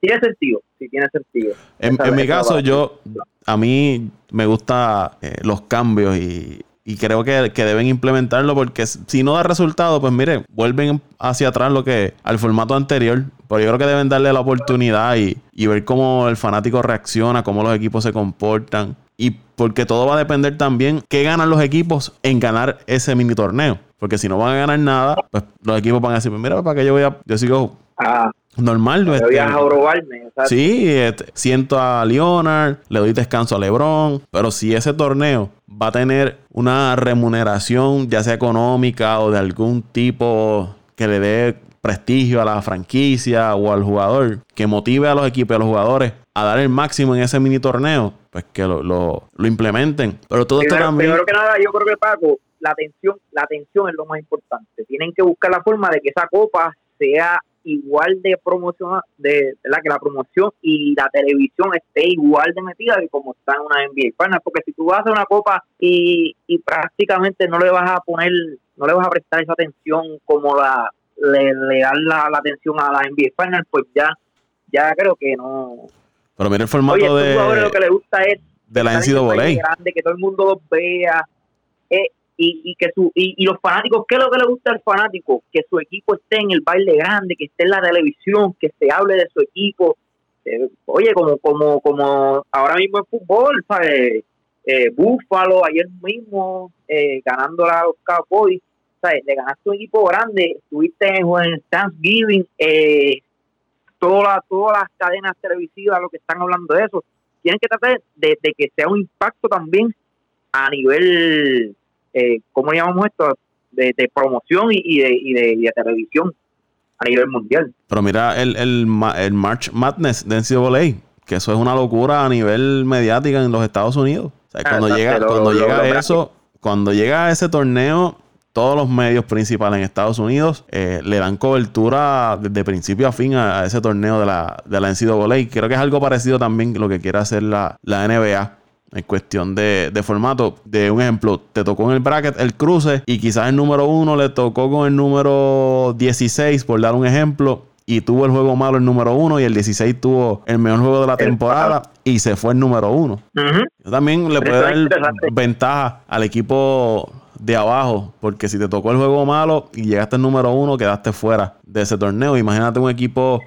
tiene sentido, sí tiene sentido. En, mi caso, yo, a mí me gusta eh, los cambios y, creo que, deben implementarlo porque si no da resultado, pues mire, vuelven hacia atrás lo que al formato anterior. Pero yo creo que deben darle la oportunidad y, y ver cómo el fanático reacciona, cómo los equipos se comportan. Y porque todo va a depender también qué ganan los equipos en ganar ese mini torneo. Porque si no van a ganar nada, pues los equipos van a decir, pues mira, ¿para qué yo voy a...? Yo sigo ah, normal. No este, a robarme. Sí, este, siento a Leonard, le doy descanso a LeBron, pero si ese torneo va a tener una remuneración, ya sea económica o de algún tipo que le dé prestigio a la franquicia o al jugador, que motive a los equipos y a los jugadores a dar el máximo en ese mini torneo, pues que lo, lo, implementen. Pero todo primero, esto también... Primero que nada, yo creo que Paco, la atención, la atención es lo más importante. Tienen que buscar la forma de que esa copa sea igual de promoción, de la que la promoción y la televisión esté igual de metida que como está en una NBA Final, porque si tú vas a una copa y, y prácticamente no le vas a poner, no le vas a prestar esa atención como la, le, le dan la, la atención a la NBA Final, pues ya, ya creo que no. Pero mira el formato Oye, de, jugadores lo que les gusta es de la NCAA. grande, que todo el mundo los vea. eh, y, y que su y, y los fanáticos, ¿qué es lo que le gusta al fanático? Que su equipo esté en el baile grande, que esté en la televisión, que se hable de su equipo. Eh, oye, como como como ahora mismo en fútbol, ¿sabes? Eh, Búfalo, ayer mismo, eh, ganando a los Cowboys, ¿sabes? Le ganaste un equipo grande, estuviste en, en Thanksgiving, eh, todas todas las cadenas televisivas, lo que están hablando de eso, tienen que tratar de que sea un impacto también a nivel, eh, ¿cómo llamamos esto? De, de promoción y, de, y, de, y de televisión a nivel mundial. Pero mira el, el, el March Madness de NCAA, que eso es una locura a nivel mediática en los Estados Unidos. O sea, Ah, cuando llega, lo- cuando lo- llega lo- eso, cuando llega a ese torneo, todos los medios principales en Estados Unidos eh, le dan cobertura desde principio a fin a, a ese torneo de la, de la NCAA. Creo que es algo parecido también lo que quiere hacer la, la NBA. En cuestión de, de formato, de un ejemplo, te tocó en el bracket el cruce y quizás el número uno le tocó con el número 16, por dar un ejemplo, y tuvo el juego malo el número uno y el 16 tuvo el mejor juego de la El temporada y se fue el número uno. Ujú. Eso también le puede dar ventaja al equipo de abajo, porque si te tocó el juego malo y llegaste al número uno, quedaste fuera de ese torneo. Imagínate un equipo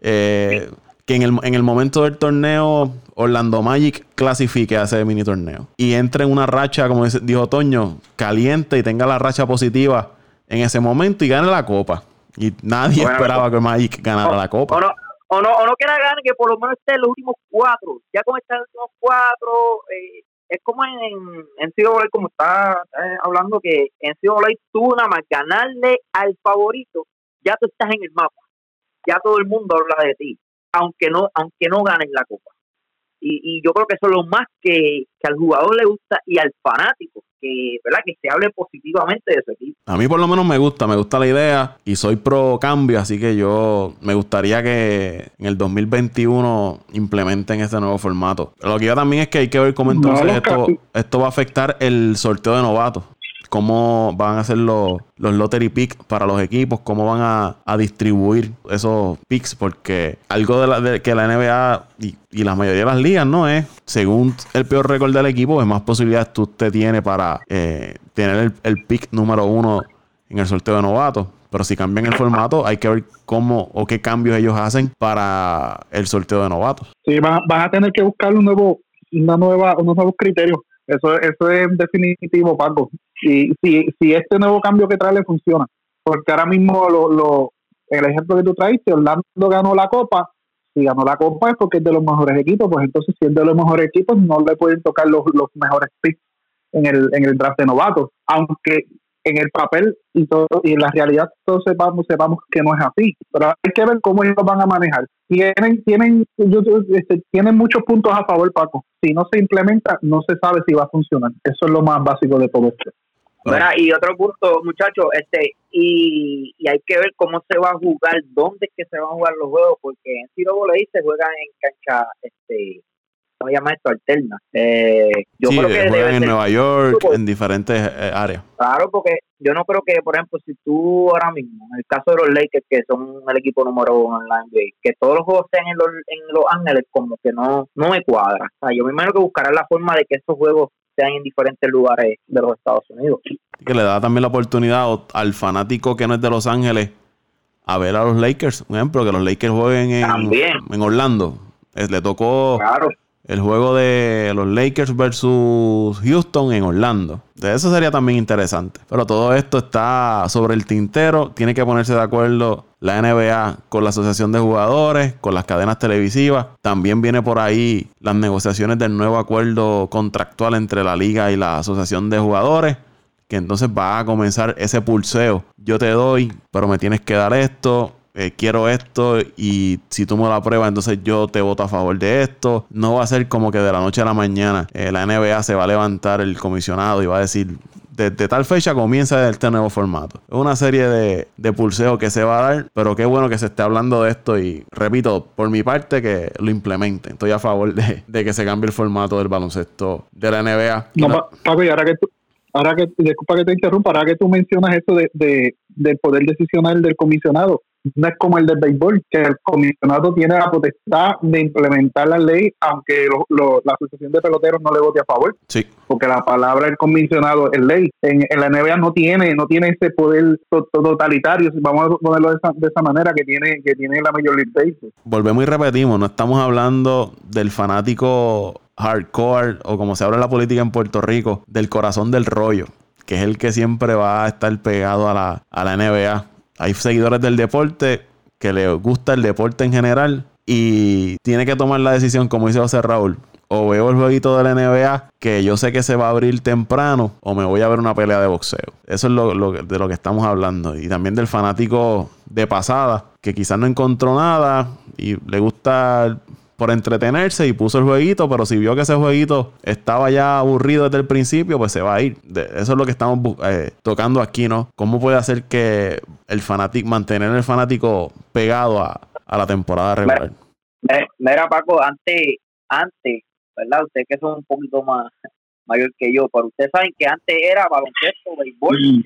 eh, que en el, en el momento del torneo Orlando Magic clasifique a ese mini torneo y entre en una racha, como dijo Toño, caliente y tenga la racha positiva en ese momento y gane la copa. Y nadie Bueno, esperaba que Magic ganara la copa. O no, o no, o no que la gane, que por lo menos esté en los últimos cuatro. Ya con estar en los últimos cuatro, eh, es como en, en NCAA, como está eh, hablando, que en NCAA tú nada más ganarle al favorito, ya tú estás en el mapa. Ya todo el mundo habla de ti, aunque no aunque no ganes la copa. Y, y yo creo que eso es lo más que, que al jugador le gusta y al fanático, que verdad que se hable positivamente de su equipo. A mí por lo menos me gusta, me gusta la idea y soy pro cambio, así que yo me gustaría que en el 2021 implementen este nuevo formato. Pero lo que yo también es que hay que ver cómo entonces esto, esto va a afectar el sorteo de novatos. Cómo van a ser los, los lottery picks para los equipos, cómo van a, a distribuir esos picks, porque algo de, la, de que la NBA y, y la mayoría de las ligas no es, según el peor récord del equipo, es más posibilidades tú te tienes para eh, tener el, el pick número uno en el sorteo de novatos. Pero si cambian el formato, hay que ver cómo o qué cambios ellos hacen para el sorteo de novatos. Sí, van a tener que buscar un nuevo, una nueva, unos nuevos criterios. Eso, eso es definitivo, Paco. Y si, si este nuevo cambio que trae le funciona, porque ahora mismo lo, lo, el ejemplo que tú traiste, Orlando ganó la copa, si ganó la copa es porque es de los mejores equipos, pues entonces si es de los mejores equipos no le pueden tocar los, los mejores picks en el, en el draft de novatos, aunque en el papel y todo y en la realidad todos sepamos, sepamos que no es así, pero hay que ver cómo ellos lo van a manejar. Tienen, tienen, este, tienen muchos puntos a favor, Paco. Si no se implementa, no se sabe si va a funcionar. Eso es lo más básico de todo esto. Mira, y otro punto, muchachos, este, y, y hay que ver cómo se va a jugar, dónde es que se van a jugar los juegos, porque en Ciro Voley se juegan en cancha, este, ¿cómo se llama esto? Alterna. Eh, yo sí, creo que juegan en Nueva York, fútbol. en diferentes eh, áreas. Claro, porque yo no creo que, por ejemplo, si tú ahora mismo, en el caso de los Lakers, que son el equipo número uno en la NBA, que todos los juegos sean en los, en los Ángeles, como que no, no me cuadra. O sea, yo me imagino que buscarán la forma de que esos juegos sean en diferentes lugares de los Estados Unidos. que le da también la oportunidad al fanático que no es de Los Ángeles a ver a los Lakers. Un ejemplo, que los Lakers jueguen en, También. en Orlando. Le tocó Claro. el juego de los Lakers versus Houston en Orlando. De eso sería también interesante. Pero todo esto está sobre el tintero. Tiene que ponerse de acuerdo la NBA con la Asociación de Jugadores, con las cadenas televisivas. También viene por ahí las negociaciones del nuevo acuerdo contractual entre la liga y la Asociación de Jugadores. Que entonces va a comenzar ese pulseo. Yo te doy, pero me tienes que dar esto eh, quiero esto y si tú me lo apruebas, entonces yo te voto a favor de esto. No va a ser como que de la noche a la mañana eh, la NBA se va a levantar el comisionado y va a decir, desde tal fecha comienza este nuevo formato. Es una serie de, de pulseos que se va a dar, pero qué bueno que se esté hablando de esto y repito, por mi parte que lo implementen. Estoy a favor de, de que se cambie el formato del baloncesto de la NBA. No, Pa- Paco, y ahora que tú, ahora que, disculpa que te interrumpa, ahora que tú mencionas eso de, de, del poder decisional del comisionado, no es como el del béisbol, que el comisionado tiene la potestad de implementar la ley, aunque la Asociación de Peloteros no le vote a favor. Sí. Porque la palabra del comisionado es ley. En, la NBA no tiene no tiene ese poder totalitario, vamos a ponerlo de esa, de esa manera, que tiene que tiene la Major League Baseball. Volvemos y repetimos, no estamos hablando del fanático hardcore o como se habla en la política en Puerto Rico, del corazón del rollo, que es el que siempre va a estar pegado a la, a la NBA hay seguidores del deporte que les gusta el deporte en general y tiene que tomar la decisión, como dice José Raúl. O veo el jueguito de la NBA que yo sé que se va a abrir temprano, o me voy a ver una pelea de boxeo. Eso es lo, de lo que estamos hablando. Y también del fanático de pasada, que quizás no encontró nada y le gusta por entretenerse y puso el jueguito, pero si vio que ese jueguito estaba ya aburrido desde el principio, pues se va a ir. eso es lo que estamos eh, tocando aquí, ¿no? ¿Cómo puede hacer que el fanático, mantener el fanático pegado a, la temporada regular? Mira, Paco, antes, antes, ¿verdad? Ustedes que son un poquito más mayor que yo, pero ustedes saben que antes era baloncesto, béisbol, mm.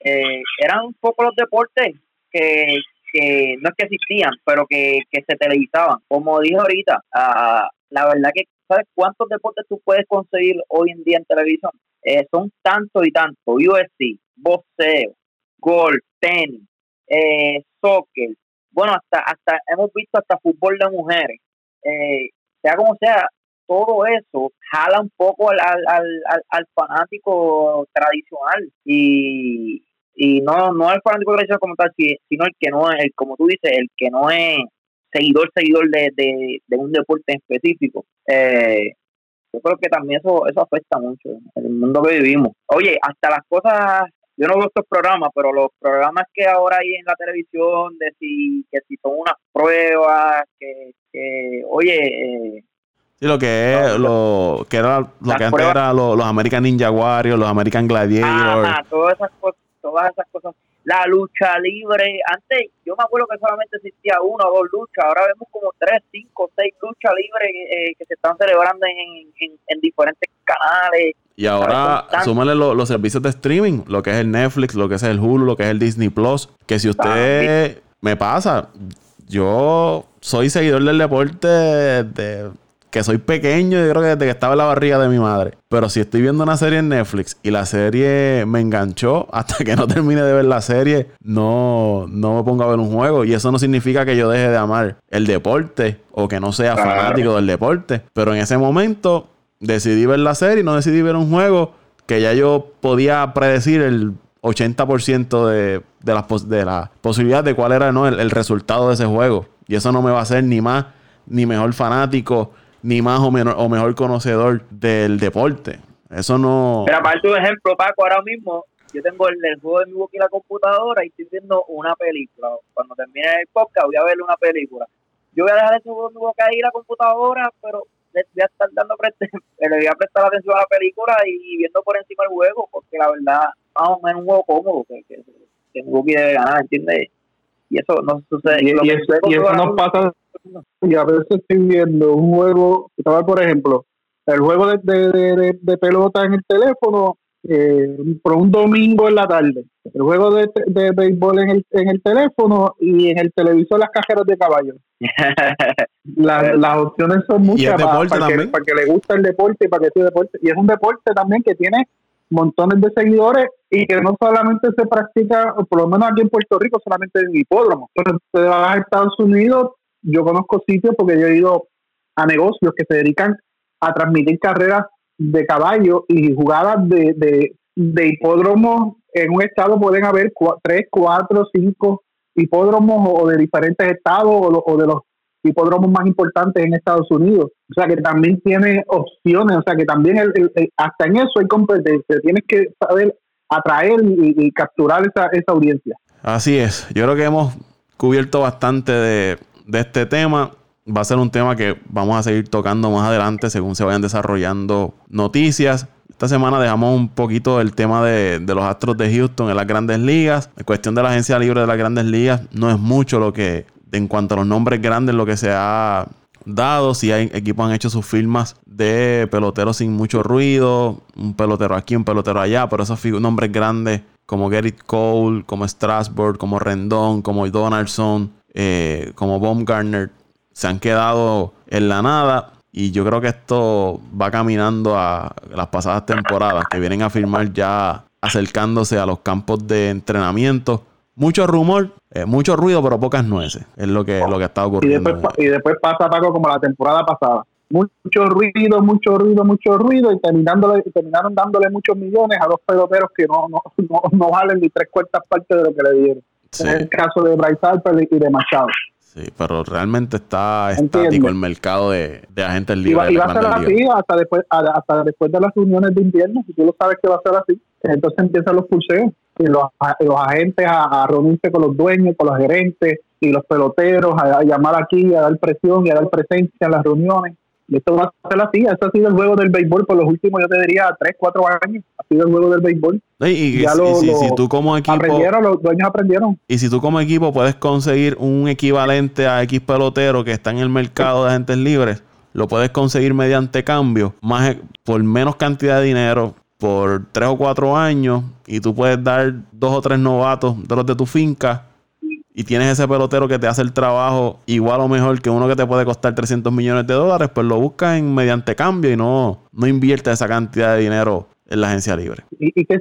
eh, eran un poco los deportes que, que no es que existían, pero que, se televisaban. Como dije ahorita, uh, la verdad que, ¿sabes cuántos deportes tú puedes conseguir hoy en día en televisión? Eh, son tantos y tantos. UFC, boxeo, golf, tenis, eh, soccer. Bueno, hasta, hasta hemos visto hasta fútbol de mujeres. Eh, sea como sea, todo eso jala un poco al, al, al, al fanático tradicional y, y no no el fanático tradicional como tal sino el que no es como tú dices el que no es seguidor seguidor de, de, un deporte específico. Eh, yo creo que también eso eso afecta mucho en el mundo que vivimos. Oye hasta las cosas yo no veo estos programas pero los programas que ahora hay en la televisión de si que si son unas pruebas que, que oye eh, Sí, lo que es, lo que era lo que antes era los, American Ninja Warriors, los American Gladiators. Ajá, todas esas cosas todas esas cosas. La lucha libre, antes yo me acuerdo que solamente existía una o dos luchas, ahora vemos como tres, cinco, seis luchas libres eh, que se están celebrando en, en, diferentes canales. Y ahora súmale los servicios de streaming, lo que es el Netflix, lo que es el Hulu, lo que es el Disney Plus, que si usted me pasa, yo soy seguidor del deporte de que soy pequeño, yo creo que desde que estaba en la barriga de mi madre. Pero si estoy viendo una serie en Netflix y la serie me enganchó, hasta que no termine de ver la serie, no, no me pongo a ver un juego. Y eso no significa que yo deje de amar el deporte o que no sea fanático del deporte. Pero en ese momento decidí ver la serie y no decidí ver un juego que ya yo podía predecir el 80% de, de, las de la posibilidad de cuál era ¿no? el, el resultado de ese juego. Y eso no me va a hacer ni más ni mejor fanático ni más o, menor, o mejor conocedor del deporte. Eso no. Pero para tu ejemplo, Paco, ahora mismo yo tengo el, juego de mi boca y la computadora y estoy viendo una película. Cuando termine el podcast voy a ver una película. Yo voy a dejar el juego de mi boca y la computadora, pero le voy a estar dando le voy a prestar atención a la película y viendo por encima el juego, porque la verdad, más o menos un juego cómodo que, que, que mi debe ganar, ¿entiendes? Y eso no sucede. Y, eso, y eso nos pasa y a veces estoy viendo un juego, por ejemplo, el juego de, de, de, pelota en el teléfono eh, por un domingo en la tarde, el juego de, de béisbol en el, en el teléfono y en el televisor las cajeras de caballo. las opciones son muchas para, que, para, que, le guste el deporte y para que sea deporte. Y es un deporte también que tiene montones de seguidores y que no solamente se practica, por lo menos aquí en Puerto Rico, solamente en hipódromo. Pero se va a Estados Unidos, yo conozco sitios porque yo he ido a negocios que se dedican a transmitir carreras de caballo y jugadas de, de, hipódromos. En un estado pueden haber tres, cuatro, cinco hipódromos o de diferentes estados o, de los hipódromos más importantes en Estados Unidos. O sea que también tiene opciones, o sea que también hasta en eso hay competencia. Tienes que saber atraer y, y capturar esa, esa audiencia. Así es. Yo creo que hemos cubierto bastante de, de este tema. Va a ser un tema que vamos a seguir tocando más adelante según se vayan desarrollando noticias. Esta semana dejamos un poquito el tema de, los Astros de Houston en las grandes ligas. En cuestión de la agencia libre de las grandes ligas, no es mucho lo que, en cuanto a los nombres grandes, lo que se ha dado. Si hay equipos han hecho sus firmas de peloteros sin mucho ruido, un pelotero aquí, un pelotero allá, pero esos nombres grandes como Gerrit Cole, como Strasburg, como Rendón, como Donaldson, eh, como Baumgartner, se han quedado en la nada. Y yo creo que esto va caminando a las pasadas temporadas, que vienen a firmar ya acercándose a los campos de entrenamiento. Mucho rumor, eh, mucho ruido, pero pocas nueces. Es lo que, lo que está ocurriendo. Y después, y después pasa, Paco, como la temporada pasada. Mucho ruido, mucho ruido, mucho ruido, y terminándole, terminaron dándole muchos millones a dos peloteros que no, no, no, valen ni tres cuartas partes de lo que le dieron. En el caso de Bryce Harper y de Machado. Sí, pero realmente está estático el mercado de, de agentes libres. Y va, a ser así hasta después, hasta después de las reuniones de invierno, si tú lo sabes que va a ser así. Entonces empiezan los pulseos y los, los agentes a, reunirse con los dueños, con los gerentes y los peloteros, a, llamar aquí, a dar presión y a dar presencia en las reuniones. Y esto va a ser así. Esto ha sido el juego del béisbol por los últimos, yo te diría, 3, 4 años. Ha sido el juego del béisbol. Y, si, tú como equipo. Aprendieron, los dueños aprendieron. Y si tú como equipo puedes conseguir un equivalente a X pelotero que está en el mercado de agentes libres, lo puedes conseguir mediante cambio, más por menos cantidad de dinero, por 3 o 4 años, y tú puedes dar dos o tres novatos de los de tu finca y tienes ese pelotero que te hace el trabajo igual o mejor que uno que te puede costar 300 millones de dólares, pues lo buscas en mediante cambio y no, no invierte esa cantidad de dinero en la agencia libre. ¿Y, qué,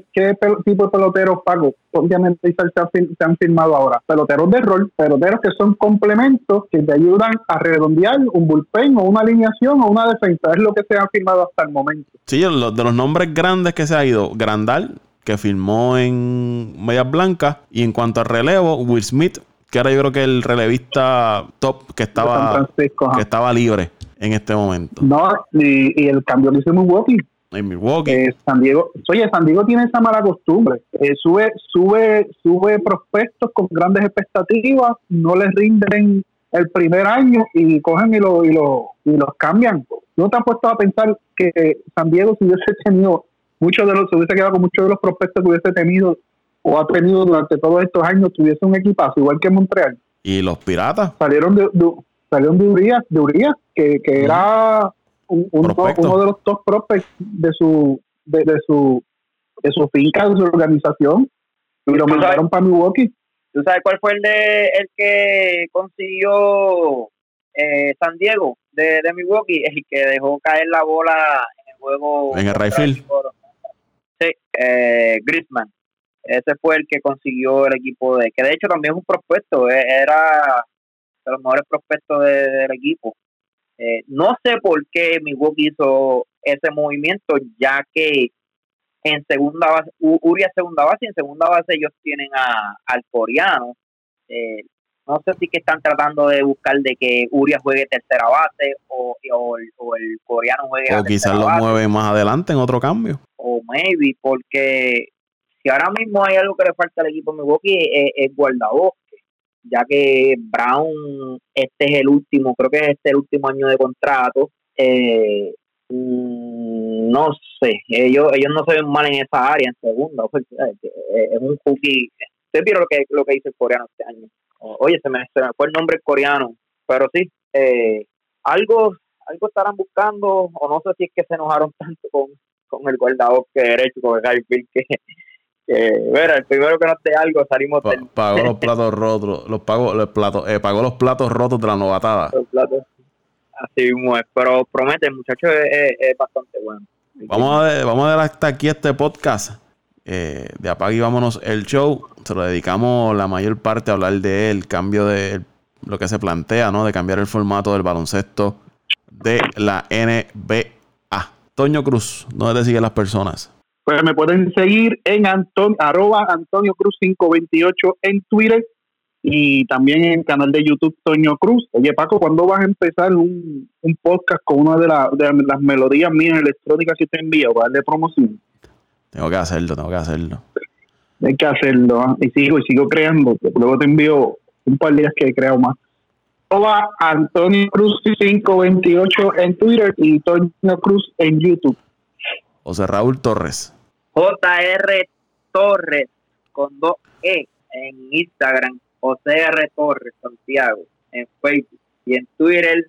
tipo de peloteros, pago? Obviamente se, han firmado ahora. Peloteros de rol, peloteros que son complementos que te ayudan a redondear un bullpen o una alineación o una defensa. Es lo que se ha firmado hasta el momento. Sí, de los nombres grandes que se ha ido, Grandal, que firmó en Medias Blancas. Y en cuanto al relevo, Will Smith, que ahora yo creo que el relevista top que estaba, que estaba libre en este momento. No, y, el cambio que hizo Milwaukee. En Milwaukee. Eh, San Diego, oye, San Diego tiene esa mala costumbre. Eh, sube, sube, sube prospectos con grandes expectativas, no les rinden el primer año y cogen y, lo, y, lo, y los cambian. ¿No te has puesto a pensar que San Diego si hubiese tenido muchos de los, se hubiese quedado con muchos de los prospectos que hubiese tenido o ha tenido durante todos estos años, tuviese un equipazo, igual que Montreal. ¿Y los piratas? Salieron de, salieron de Urias, de Urias que, que era uno de los top prospects de su, de, su, de su finca, de su organización, y lo mandaron para Milwaukee. ¿Tú sabes cuál fue el de el que consiguió eh, San Diego de, de Milwaukee? El que dejó caer la bola en el juego. En el Rayfield. Sí, eh, Griezmann. Ese fue el que consiguió el equipo de, que de hecho también es un prospecto, eh, era de los mejores prospectos del equipo. Eh, no sé por qué Milwaukee hizo ese movimiento, ya que en segunda base, Urias segunda base, y en segunda base ellos tienen a, al coreano. Eh, no sé si que están tratando de buscar de que Urias juegue tercera base o, o, el coreano juegue. O quizás lo mueve más adelante en otro cambio. O maybe, porque si ahora mismo hay algo que le falta al equipo de Milwaukee es, es guardabosque, ya que Brown, este es el último, creo que es este el último año de contrato. Eh, mm, no sé, ellos ellos no se ven mal en esa área, en segunda. es un cookie. Usted vieron lo que, lo que dice el coreano este año. Oye, se me, fue el nombre coreano, pero sí, eh, algo algo estarán buscando, o no sé si es que se enojaron tanto con, con el guardabosque derecho, con el que, ver, el primero que nos dé algo salimos Pagó los platos rotos, los pagó, los platos, eh, pagó los platos rotos de la novatada. Así mismo es, pero promete, muchachos, es, bastante bueno. Vamos a, ver, vamos a ver hasta aquí este podcast. Eh, de apague y vámonos el show. Se lo dedicamos la mayor parte a hablar de el cambio de lo que se plantea, ¿no? De cambiar el formato del baloncesto de la NBA. Toño Cruz, ¿dónde te siguen las personas? Pues me pueden seguir en Anton, arroba Antonio Cruz 528 en Twitter y también en el canal de YouTube Toño Cruz. Oye Paco, ¿cuándo vas a empezar un, podcast con una de, las melodías mías electrónicas que te envío para darle promoción? Tengo que hacerlo, tengo que hacerlo. Hay que hacerlo, ¿ah? y sigo y sigo creando. Luego te envío un par de días que he creado más. Arroba Antonio Cruz 528 en Twitter y Toño Cruz en YouTube. José Raúl Torres. JR Torres con dos E en Instagram, José R. Torres Santiago en Facebook y en Twitter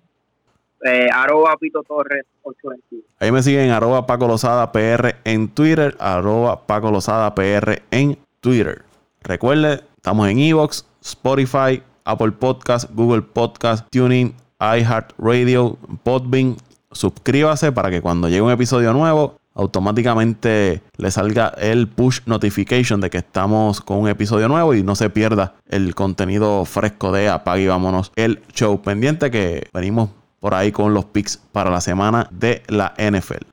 eh, arroba Pito Torres 821. Ahí me siguen arroba Paco Lozada PR en Twitter, arroba Paco Lozada PR en Twitter. Recuerde, estamos en Evox, Spotify, Apple Podcast, Google Podcast, Tuning, iHeartRadio, Podbean. Suscríbase para que cuando llegue un episodio nuevo automáticamente le salga el push notification de que estamos con un episodio nuevo y no se pierda el contenido fresco de Apague y vámonos el show pendiente que venimos por ahí con los picks para la semana de la NFL.